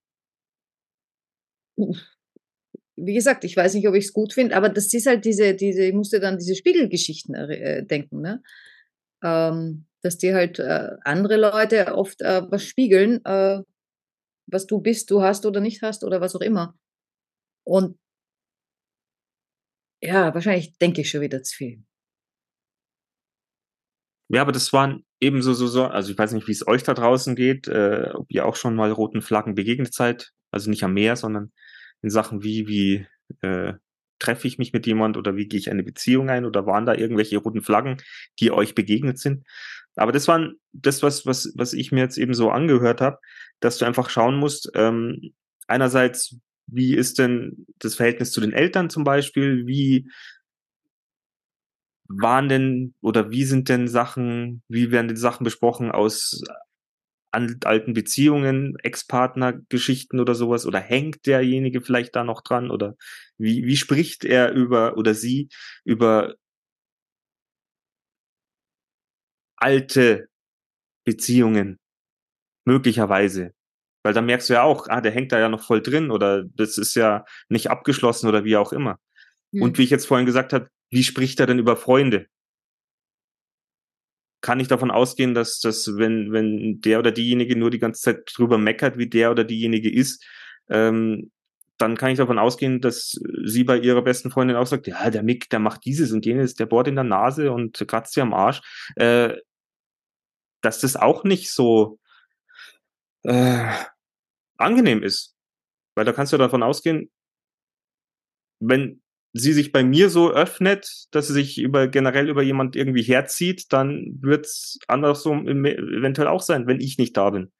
Wie gesagt, ich weiß nicht, ob ich es gut finde, aber das ist halt diese, diese, ich musste dann diese Spiegelgeschichten äh, denken, ne? Ähm, dass dir halt äh, andere Leute oft äh, was spiegeln, äh, was du bist, du hast oder nicht hast oder was auch immer. Und ja, wahrscheinlich denke ich schon wieder zu viel. Ja, aber das waren ebenso so, so, also ich weiß nicht, wie es euch da draußen geht, äh, ob ihr auch schon mal roten Flaggen begegnet seid, also nicht am Meer, sondern in Sachen wie, wie äh, treffe ich mich mit jemand oder wie gehe ich eine Beziehung ein oder waren da irgendwelche roten Flaggen, die euch begegnet sind? Aber das waren das, was, was, was ich mir jetzt eben so angehört habe, dass du einfach schauen musst, ähm, einerseits, wie ist denn das Verhältnis zu den Eltern zum Beispiel? Wie waren denn oder wie sind denn Sachen, wie werden denn Sachen besprochen aus alten Beziehungen, Ex-Partner-Geschichten oder sowas? Oder hängt derjenige vielleicht da noch dran? Oder wie, wie spricht er über oder sie über alte Beziehungen? Möglicherweise. Weil da merkst du ja auch, ah, der hängt da ja noch voll drin oder das ist ja nicht abgeschlossen oder wie auch immer. Hm. Und wie ich jetzt vorhin gesagt habe, wie spricht er denn über Freunde? Kann ich davon ausgehen, dass das, wenn, wenn der oder diejenige nur die ganze Zeit drüber meckert, wie der oder diejenige ist, ähm, dann kann ich davon ausgehen, dass sie bei ihrer besten Freundin auch sagt, ja, der Mick, der macht dieses und jenes, der bohrt in der Nase und kratzt sie am Arsch, äh, dass das auch nicht so äh, angenehm ist. Weil da kannst du davon ausgehen, wenn sie sich bei mir so öffnet, dass sie sich über generell über jemand irgendwie herzieht, dann wird es andersrum eventuell auch sein, wenn ich nicht da bin.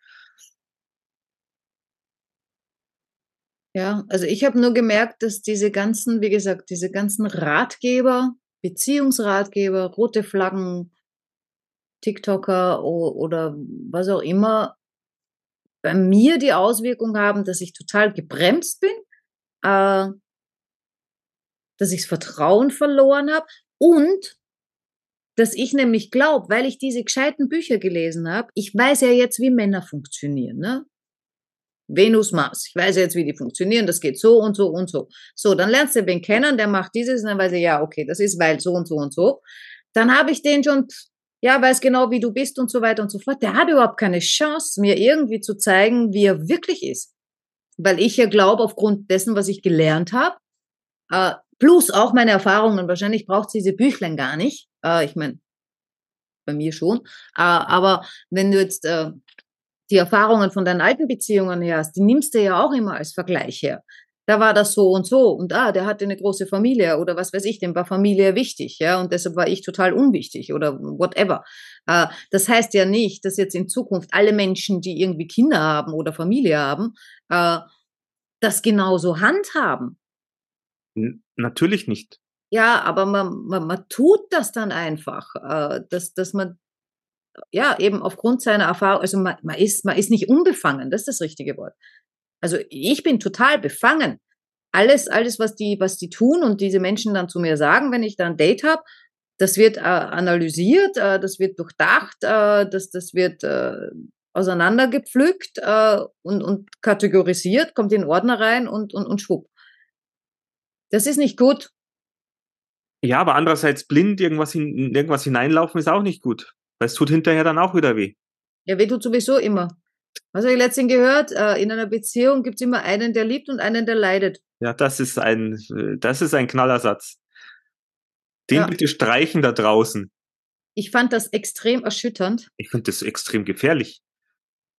Ja, also ich habe nur gemerkt, dass diese ganzen, wie gesagt, diese ganzen Ratgeber, Beziehungsratgeber, rote Flaggen, TikToker oder was auch immer, bei mir die Auswirkung haben, dass ich total gebremst bin, äh, dass ich das Vertrauen verloren habe und dass ich nämlich glaube, weil ich diese gescheiten Bücher gelesen habe, ich weiß ja jetzt, wie Männer funktionieren. Ne? Venus, Mars. Ich weiß jetzt, wie die funktionieren. Das geht so und so und so. So, dann lernst du den kennen, der macht dieses und dann weiß ich, ja, okay, das ist weil so und so und so. Dann habe ich den schon, ja, weiß genau, wie du bist und so weiter und so fort. Der hat überhaupt keine Chance, mir irgendwie zu zeigen, wie er wirklich ist. Weil ich ja glaube, aufgrund dessen, was ich gelernt habe, äh, plus auch meine Erfahrungen, wahrscheinlich braucht sie diese Büchlein gar nicht. Äh, ich meine, bei mir schon. Äh, aber wenn du jetzt äh, die Erfahrungen von deinen alten Beziehungen her hast, die nimmst du ja auch immer als Vergleich her. Da war das so und so und ah, der hatte eine große Familie oder was weiß ich, dem war Familie wichtig, ja, und deshalb war ich total unwichtig oder whatever. Äh, das heißt ja nicht, dass jetzt in Zukunft alle Menschen, die irgendwie Kinder haben oder Familie haben, äh, das genauso handhaben. Natürlich nicht. Ja, aber man, man, man tut das dann einfach, äh, dass, dass man ja, eben aufgrund seiner Erfahrung, also man, man, ist, man ist nicht unbefangen, das ist das richtige Wort. Also ich bin total befangen. Alles, alles, was die, was die tun und diese Menschen dann zu mir sagen, wenn ich da ein Date habe, das wird äh, analysiert, äh, das wird durchdacht, äh, das, das wird äh, auseinandergepflückt äh, und, und kategorisiert, kommt in Ordner rein und, und, und schwupp. Das ist nicht gut. Ja, aber andererseits blind irgendwas in, irgendwas hineinlaufen ist auch nicht gut. Weil es tut hinterher dann auch wieder weh. Ja, weh tut sowieso immer. Was habe ich letztens gehört? Äh, in einer Beziehung gibt es immer einen, der liebt und einen, der leidet. Ja, das ist ein, das ist ein Knallersatz. Den Ja. bitte streichen da draußen. Ich fand das extrem erschütternd. Ich finde das extrem gefährlich.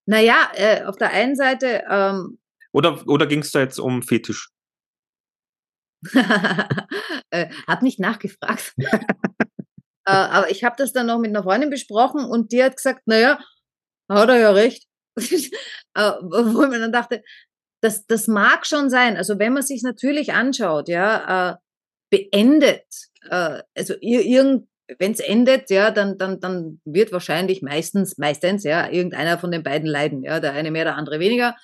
Naja, äh, auf der einen Seite, ähm, Oder, oder ging es da jetzt um Fetisch? Äh, hab nicht nachgefragt. äh, aber ich habe das dann noch mit einer Freundin besprochen und die hat gesagt, naja, hat er ja recht. *laughs* äh, wo mir dann dachte, das, das mag schon sein. Also wenn man sich natürlich anschaut, ja, beendet, also ir irgend, wenn es endet, ja, dann, dann, dann wird wahrscheinlich meistens, meistens, ja, irgendeiner von den beiden leiden, ja, der eine mehr, der andere weniger,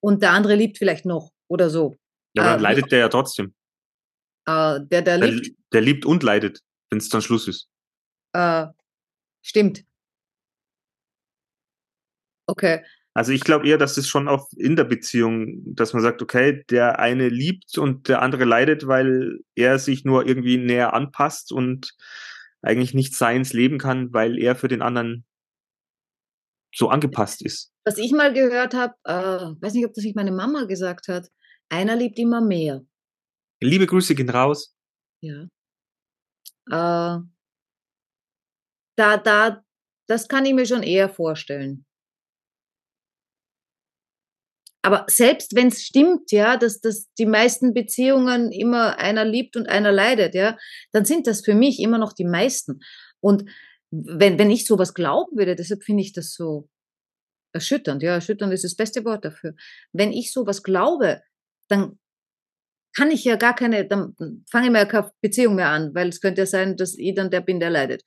und der andere liebt vielleicht noch oder so. Ja, aber dann Äh, leidet der ja trotzdem. Äh, der, der Der, liebt, der liebt und leidet, wenn es dann Schluss ist. äh, stimmt. Okay. Also ich glaube eher, dass es schon auch in der Beziehung, dass man sagt, okay, der eine liebt und der andere leidet, weil er sich nur irgendwie näher anpasst und eigentlich nicht seins leben kann, weil er für den anderen so angepasst ist. Was ich mal gehört habe, äh, weiß nicht, ob das nicht meine Mama gesagt hat, einer liebt immer mehr. Liebe Grüße gehen raus. Ja. Äh, da, da, das kann ich mir schon eher vorstellen. Aber selbst wenn es stimmt, ja, dass, dass die meisten Beziehungen immer einer liebt und einer leidet, ja, dann sind das für mich immer noch die meisten. Und wenn, wenn ich sowas glauben würde, deshalb finde ich das so erschütternd, ja, erschütternd ist das beste Wort dafür. Wenn ich sowas glaube, dann kann ich ja gar keine, dann fange ich mir ja keine Beziehung mehr an, weil es könnte ja sein, dass ich dann der bin, der leidet.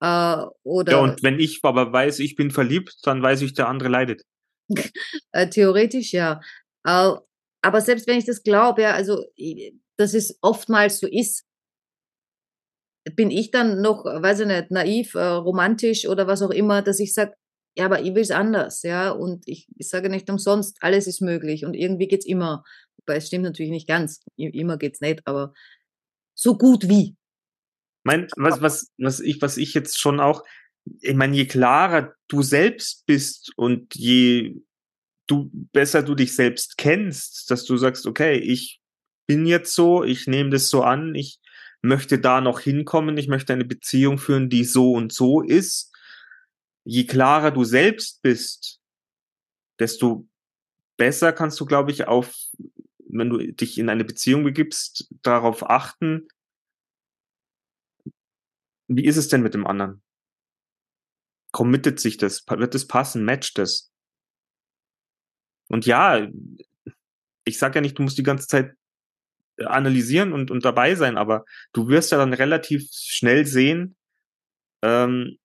Äh, oder Ja, und wenn ich aber weiß, ich bin verliebt, dann weiß ich, der andere leidet. *laughs* Äh, theoretisch ja. Äh, aber selbst wenn ich das glaube, ja, also dass es oftmals so ist, bin ich dann noch, weiß ich nicht, naiv, äh, romantisch oder was auch immer, dass ich sage, ja, aber ich will es anders, ja, und ich, ich sage nicht umsonst, alles ist möglich und irgendwie geht's immer. Wobei es stimmt natürlich nicht ganz, immer geht's nicht, aber so gut wie. Mein, was, was, was ich, was ich jetzt schon auch, ich meine, je klarer du selbst bist und je du besser du dich selbst kennst, dass du sagst, okay, ich bin jetzt so, ich nehme das so an, ich möchte da noch hinkommen, ich möchte eine Beziehung führen, die so und so ist. Je klarer du selbst bist, desto besser kannst du, glaube ich, auf, wenn du dich in eine Beziehung begibst, darauf achten, wie ist es denn mit dem anderen? Committet sich das? Wird es passen? Matcht es? Und ja, ich sage ja nicht, du musst die ganze Zeit äh, analysieren und, und dabei sein, aber du wirst ja dann relativ schnell sehen, ähm,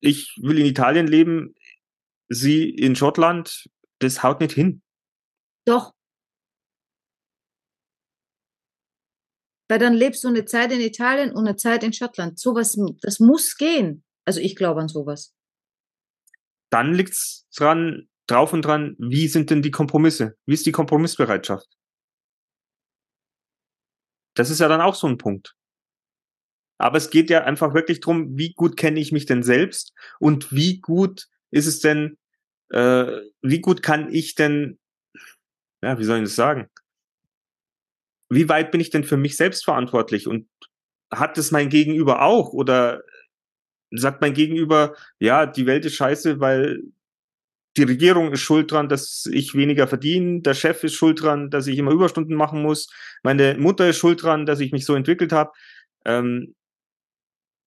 ich will in Italien leben, sie in Schottland, das haut nicht hin. Doch. Weil dann lebst du eine Zeit in Italien und eine Zeit in Schottland. Sowas, das muss gehen. Also ich glaube an sowas. Dann liegt's dran, drauf und dran, wie sind denn die Kompromisse? Wie ist die Kompromissbereitschaft? Das ist ja dann auch so ein Punkt. Aber es geht ja einfach wirklich drum, wie gut kenne ich mich denn selbst und wie gut ist es denn, äh, wie gut kann ich denn, ja, wie soll ich das sagen? Wie weit bin ich denn für mich selbst verantwortlich und hat es mein Gegenüber auch oder sagt mein Gegenüber, ja, die Welt ist scheiße, weil die Regierung ist schuld dran, dass ich weniger verdiene, der Chef ist schuld dran, dass ich immer Überstunden machen muss, meine Mutter ist schuld dran, dass ich mich so entwickelt habe. Ähm,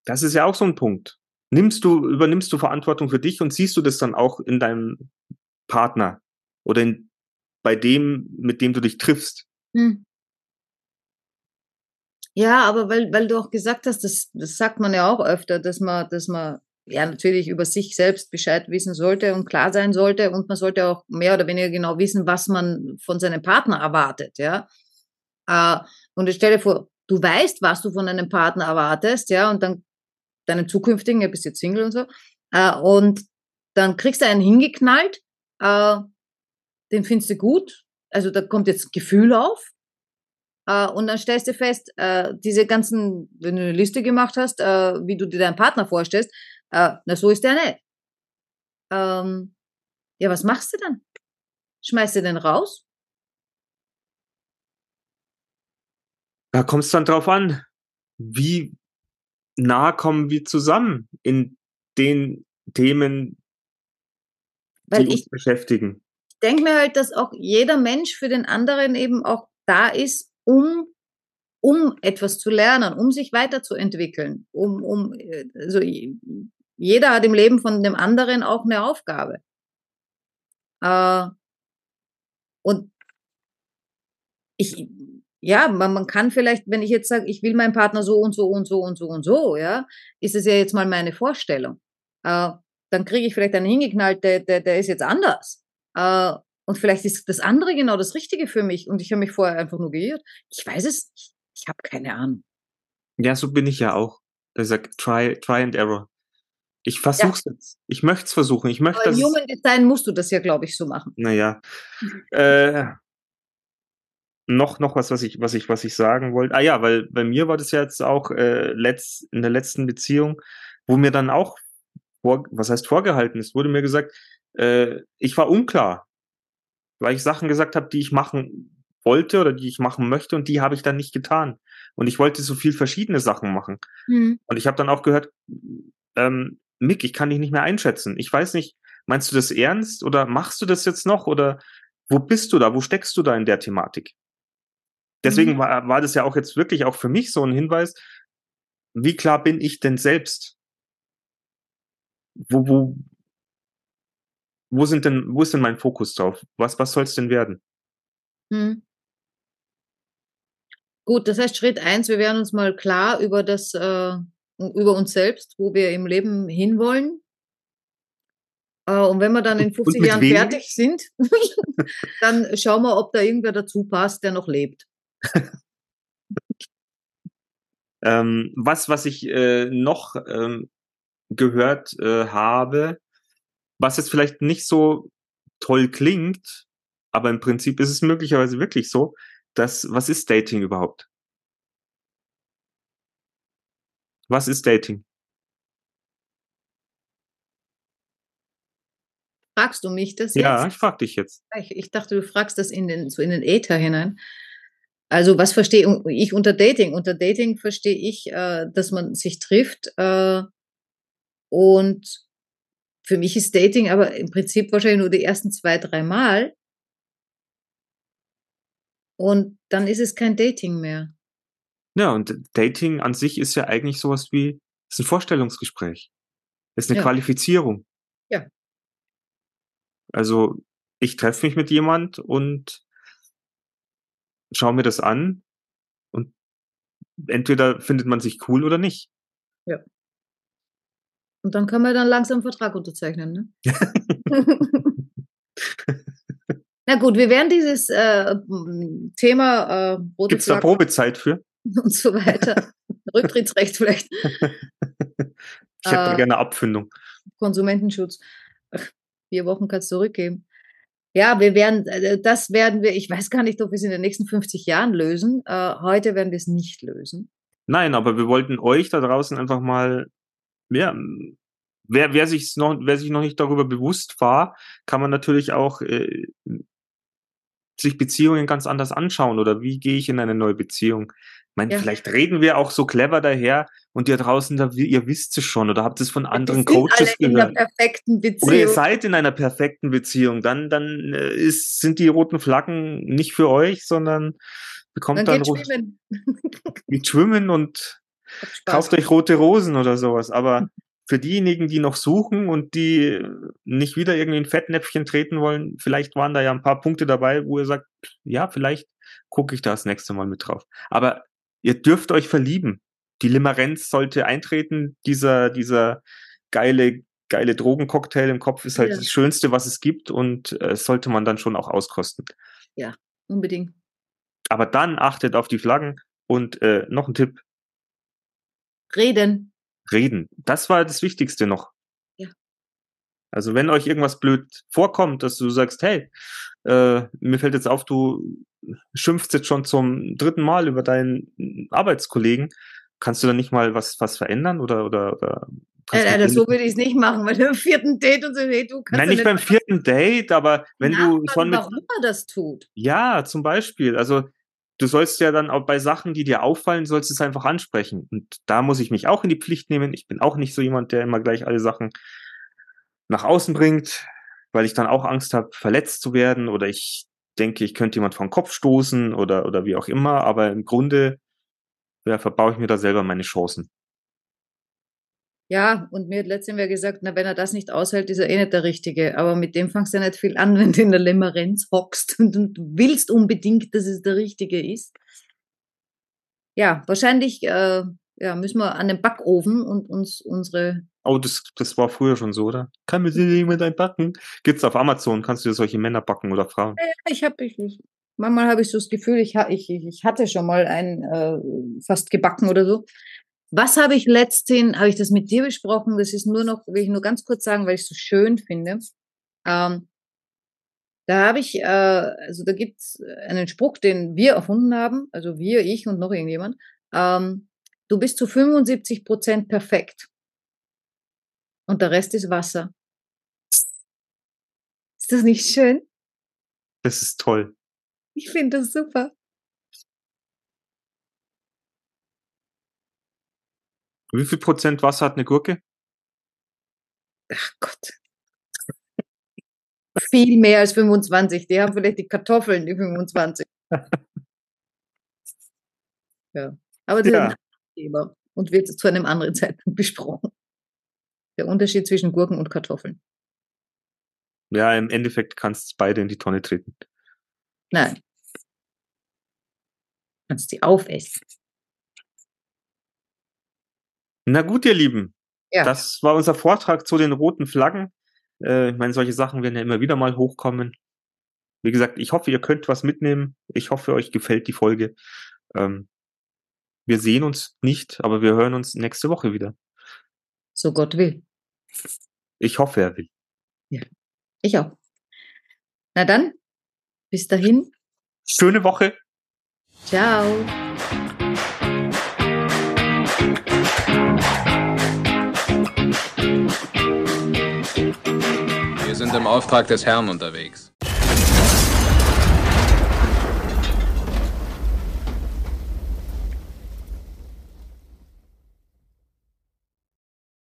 das ist ja auch so ein Punkt. Nimmst du, übernimmst du Verantwortung für dich und siehst du das dann auch in deinem Partner oder in, bei dem, mit dem du dich triffst? Hm. Ja, aber weil, weil du auch gesagt hast, das, das sagt man ja auch öfter, dass man, dass man ja natürlich über sich selbst Bescheid wissen sollte und klar sein sollte und man sollte auch mehr oder weniger genau wissen, was man von seinem Partner erwartet, ja. Äh, und ich stelle vor, du weißt, was du von einem Partner erwartest, ja, und dann deinem zukünftigen, ja, bist jetzt Single und so, äh, und dann kriegst du einen hingeknallt, äh, den findest du gut, also da kommt jetzt Gefühl auf, äh, und dann stellst du fest, äh, diese ganzen, wenn du eine Liste gemacht hast, äh, wie du dir deinen Partner vorstellst, äh, na so ist der nicht. Ähm, ja, was machst du dann? Schmeißt du den raus? Da kommt es dann drauf an, wie nah kommen wir zusammen in den Themen, die Weil uns ich beschäftigen. denke mir halt, dass auch jeder Mensch für den anderen eben auch da ist, um, um etwas zu lernen, um sich weiterzuentwickeln, um, um, äh, also jeder hat im Leben von dem anderen auch eine Aufgabe. Äh, und ich, ja, man, man kann vielleicht, wenn ich jetzt sage, ich will meinen Partner so und so und so und so und so, ja, ist es ja jetzt mal meine Vorstellung. Äh, dann kriege ich vielleicht einen hingeknallt, der, der, der ist jetzt anders. Äh, und vielleicht ist das andere genau das Richtige für mich und ich habe mich vorher einfach nur geirrt. Ich weiß es nicht. Ich habe keine Ahnung. Ja, so bin ich ja auch. Da sagt try, try and error. Ich versuch's jetzt. Ich möchte es versuchen. Ich möchte, Aber im Human Design musst du das ja, glaube ich, so machen. naja. *laughs* Äh, noch, noch was, was ich, was ich, was ich sagen wollte. Ah ja, weil bei mir war das ja jetzt auch äh, letzt, in der letzten Beziehung, wo mir dann auch, vor, was heißt vorgehalten ist, wurde mir gesagt, äh, ich war unklar, weil ich Sachen gesagt habe, die ich machen wollte oder die ich machen möchte und die habe ich dann nicht getan. Und ich wollte so viel verschiedene Sachen machen. Hm. Und ich habe dann auch gehört, ähm, Mick, ich kann dich nicht mehr einschätzen. Ich weiß nicht, meinst du das ernst oder machst du das jetzt noch oder wo bist du da? Wo steckst du da in der Thematik? Deswegen Mhm. war, war das ja auch jetzt wirklich auch für mich so ein Hinweis, wie klar bin ich denn selbst? Wo, wo, wo sind denn, wo ist denn mein Fokus drauf? Was, was soll es denn werden? Hm. Gut, das heißt Schritt eins, wir werden uns mal klar über das, äh, über uns selbst, wo wir im Leben hinwollen. Äh, und wenn wir dann in Und 50 mit Jahren wem? fertig sind, *laughs* dann schauen wir, ob da irgendwer dazu passt, der noch lebt. *laughs* Ähm, was, was ich äh, noch ähm, gehört äh, habe, was jetzt vielleicht nicht so toll klingt, aber im Prinzip ist es möglicherweise wirklich so, dass, was ist Dating überhaupt? Was ist Dating? Fragst du mich das Ja, jetzt? ich frag dich jetzt. Ich, ich dachte, du fragst das in den, so in den Äther hinein. Also was verstehe ich unter Dating? Unter Dating verstehe ich, äh, dass man sich trifft äh, und für mich ist Dating aber im Prinzip wahrscheinlich nur die ersten zwei, drei Mal und dann ist es kein Dating mehr. Ja, und Dating an sich ist ja eigentlich sowas wie, ist ein Vorstellungsgespräch. Ist eine Ja. Qualifizierung. Ja. Also, ich treffe mich mit jemand und schaue mir das an und entweder findet man sich cool oder nicht. Und dann kann man dann langsam einen Vertrag unterzeichnen. Ne? *laughs* Na gut, wir werden dieses äh, Thema äh, rote Gibt's da Probezeit für? *laughs* und so weiter, Rücktrittsrecht vielleicht, *laughs* Ich hätte Äh. gerne Abfindung. Konsumentenschutz. Vier Wochen kannst du zurückgeben. Ja, wir werden, äh, das werden wir, ich weiß gar nicht, ob wir es in den nächsten 50 Jahren lösen. Äh, heute werden wir es nicht lösen. Nein, aber wir wollten euch da draußen einfach mal, ja, wer, wer, sich's noch, wer sich noch nicht darüber bewusst war, kann man natürlich auch äh, sich Beziehungen ganz anders anschauen oder wie gehe ich in eine neue Beziehung. Ich meine, Ja. vielleicht reden wir auch so clever daher und ihr draußen, da, ihr wisst es schon oder habt es von anderen Coaches alle in einer gehört. perfekten Oder ihr Beziehung. seid in einer perfekten Beziehung, dann, dann äh, ist, sind die roten Flaggen nicht für euch, sondern bekommt Dann dann, geht schwimmen. *laughs* geht schwimmen und kauft euch rote Rosen oder sowas. Aber *laughs* für diejenigen, die noch suchen und die nicht wieder irgendwie in Fettnäpfchen treten wollen, vielleicht waren da ja ein paar Punkte dabei, wo ihr sagt, ja, vielleicht gucke ich da das nächste Mal mit drauf. Aber ihr dürft euch verlieben. Die Limerenz sollte eintreten. Dieser, dieser geile, geile Drogencocktail im Kopf ist halt Ja. das Schönste, was es gibt und äh, sollte man dann schon auch auskosten. Unbedingt. Aber dann achtet auf die Flaggen und äh, noch ein Tipp, Reden. reden. Das war das Wichtigste noch. Ja. Also wenn euch irgendwas blöd vorkommt, dass du sagst, hey, äh, mir fällt jetzt auf, du schimpfst jetzt schon zum dritten Mal über deinen Arbeitskollegen, kannst du da nicht mal was, was verändern oder, oder, oder Nein, nein, so würde ich es nicht machen, weil du im vierten Date und so, hey, du kannst Nein, nicht beim vierten Date, aber wenn du schon mit, warum er das tut. ja, zum Beispiel, also du sollst ja dann auch bei Sachen, die dir auffallen, sollst du es einfach ansprechen. Und da muss ich mich auch in die Pflicht nehmen. Ich bin auch nicht so jemand, der immer gleich alle Sachen nach außen bringt, weil ich dann auch Angst habe, verletzt zu werden oder ich denke, ich könnte jemand vom Kopf stoßen oder, oder wie auch immer. Aber im Grunde ja, verbaue ich mir da selber meine Chancen. Ja, und mir hat letztens wer gesagt, na, wenn er das nicht aushält, ist er eh nicht der Richtige. Aber mit dem fangst du ja nicht viel an, *laughs* wenn du in der Limerenz hockst und, und willst unbedingt, dass es der Richtige ist. Ja, wahrscheinlich äh, ja, müssen wir an den Backofen und uns unsere. Oh, das, das war früher schon so, oder? Kann mir jemand ein backen? Gibt's auf Amazon, kannst du dir solche Männer backen oder Frauen? Ich habe, ich, manchmal habe ich so das Gefühl, ich, ich, ich hatte schon mal einen äh, fast gebacken oder so. Was habe ich letztens, habe ich das mit dir besprochen? Das ist nur noch, will ich nur ganz kurz sagen, weil ich es so schön finde. Ähm, da habe ich, äh, also da gibt es einen Spruch, den wir erfunden haben, also wir, ich und noch irgendjemand. Ähm, du bist zu 75 Prozent perfekt. Und der Rest ist Wasser. Ist das nicht schön? Das ist toll. Ich finde das super. Wie viel Prozent Wasser hat eine Gurke? Ach Gott. Viel mehr als 25. Die haben vielleicht die Kartoffeln, die 25. *laughs* ja. Aber das Ja. ist ein Thema und wird zu einem anderen Zeitpunkt besprochen. Der Unterschied zwischen Gurken und Kartoffeln. Ja, im Endeffekt kannst du beide in die Tonne treten. Nein. Kannst die aufessen. Na gut, ihr Lieben. Ja. Das war unser Vortrag zu den roten Flaggen. Äh, ich meine, solche Sachen werden ja immer wieder mal hochkommen. Wie gesagt, ich hoffe, ihr könnt was mitnehmen. Ich hoffe, euch gefällt die Folge. Ähm, wir sehen uns nicht, aber wir hören uns nächste Woche wieder. So Gott will. Ich hoffe, er will. Ich auch. Na dann, bis dahin. Schöne Woche. Ciao. Wir sind im Auftrag des Herrn unterwegs.